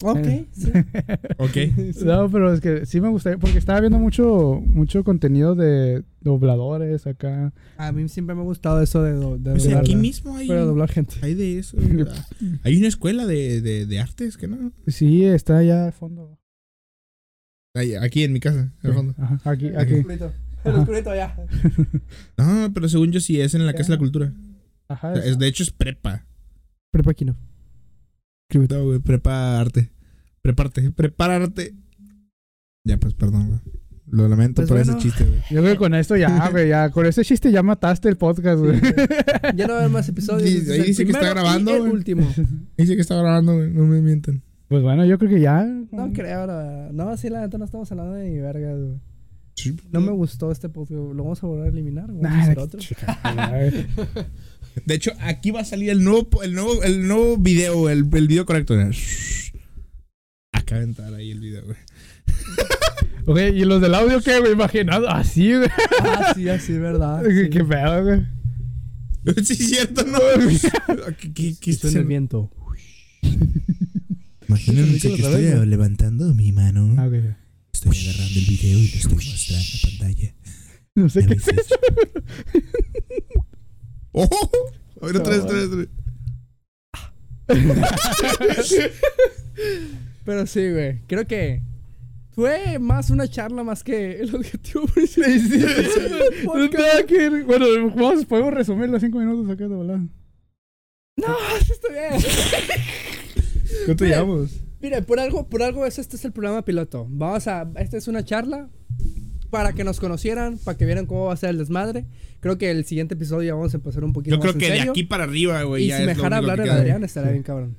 Ok, Eh. sí. Ok. No, pero es que sí me gustaría, porque estaba viendo mucho, mucho contenido de dobladores acá. A mí siempre me ha gustado eso de, do- de Pues doblar. aquí mismo hay. Doblar gente. Hay de eso. Hay una escuela de, de, de artes que no. Sí, está allá al fondo. Ahí, aquí en mi casa, al fondo. Ajá, aquí, El aquí. oscurito. El oscurito ya. No, pero según yo sí es en la Casa de la Cultura. Ajá. Es, de hecho es prepa. Prepa aquí no. Güey, prepa arte. Preparte, prepararte. Ya, pues, perdón, güey. Lo lamento Pues por bueno. ese chiste, güey. Yo creo que con esto ya, güey, ya. Con ese chiste ya mataste el podcast, güey. Ya no va a haber más episodios. Sí, este es ahí dice que está grabando, güey. último. Dice que está grabando, güey. No me mientan. Pues bueno, yo creo que ya. No creo, ahora. No, sí, la neta no estamos hablando de mi verga, güey. Sí. No me gustó este podcast. Lo vamos a volver a eliminar. Vamos a Nah, hacer qué otro. chica, güey. De hecho, aquí va a salir el nuevo, el nuevo, el nuevo video, el, el video correcto. Acaba de entrar ahí el video, güey. Ok, ¿y los del audio qué, güey? Imaginado así, güey. Ah, sí, así, ¿verdad? Qué Sí. qué pedo, güey. sí, es cierto, no. ¿Qué, qué, en el viento. Imagínense que estoy levantando mi mano. Ah. Estoy agarrando el video y lo estoy mostrando en pantalla. No sé qué es eso. ¡Oh! A ver, otra vez, otra vez, otra vez. Pero sí, güey. Creo que fue más una charla más que el objetivo principal. Sí, sí, sí. Nada que ver. Bueno, vamos, podemos resumir los cinco minutos acá de volada. No, sí está bien. ¿Cuánto Mira, llevamos? Mire, por algo, por algo es, este es el programa piloto. Vamos a, esta es una charla para que nos conocieran, para que vieran cómo va a ser el desmadre. Creo que el siguiente episodio ya vamos a empezar un poquito Yo más creo en que de serio. aquí para arriba, güey. y ya si me dejara hablar el. Adrián, estaría Sí. bien cabrón.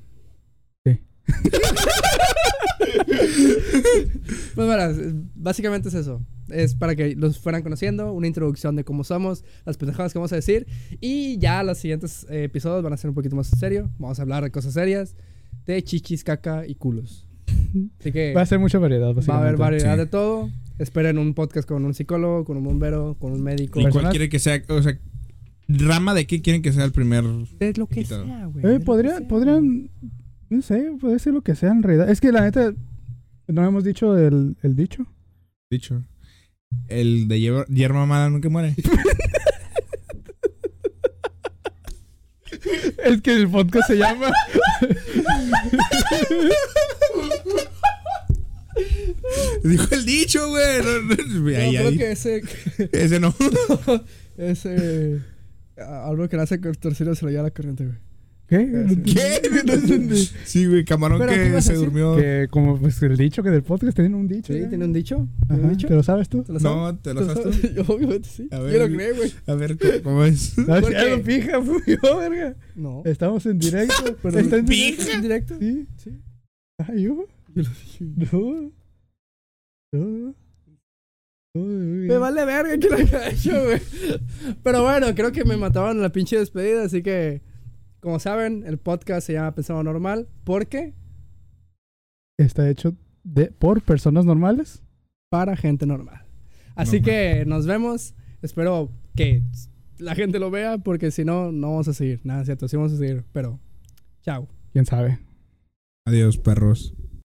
Sí. Pues bueno, básicamente es eso. Es para que los fueran conociendo, una introducción de cómo somos, las pendejadas que vamos a decir. Y ya los siguientes eh, episodios van a ser un poquito más en serio. Vamos a hablar de cosas serias, de chichis, caca y culos. Así que Va a ser mucha variedad, va a haber variedad sí. de todo. Esperen un podcast con un psicólogo, con un bombero, con un médico. ¿Y cuál Personas- quiere que sea? O sea, rama de qué quieren que sea el primer. De lo que sea, güey. Eh, de lo que podría, sea. podrían, no sé, puede ser lo que sea en realidad. Es que la neta, no hemos dicho el, el dicho. Dicho. El de hierba, hierba mala nunca muere. Es que el podcast se llama. Dijo el dicho, güey. No, no, No, ahí, creo ahí. que ese. Ese no. ese. Algo que le hace torcido se lo lleva a la corriente, güey. ¿Qué? ¿Qué? No entendí. Sí, güey, camarón Pero, ¿qué que se durmió. Que como pues el dicho que del podcast tiene un dicho. Sí, tiene un dicho. ¿Tiene un dicho? ¿Te lo sabes tú? ¿Te lo sabes? No, ¿te lo ¿Te sabes tú? Yo, Obviamente sí. A Yo ver. lo creé, güey. A ver, ¿cómo- ¿cómo es? No, ¿Por ya qué? lo pija, fui yo, verga. No. Estamos en directo. Pero ¿Está en pija. directo? ¿En directo? Sí. Sí. Ah, ¿yo? Yo lo dije. No. Me vale verga que lo haya hecho, güey. Pero bueno, creo que me mataban en la pinche despedida, así que. Como saben, el podcast se llama Pensado Normal. ¿Por qué? Está hecho de, por personas normales. Para gente normal. Así Normal. que nos vemos. Espero que la gente lo vea, porque si no, no vamos a seguir. Nada, cierto, sí vamos a seguir. Pero, chao. ¿Quién sabe? Adiós, perros.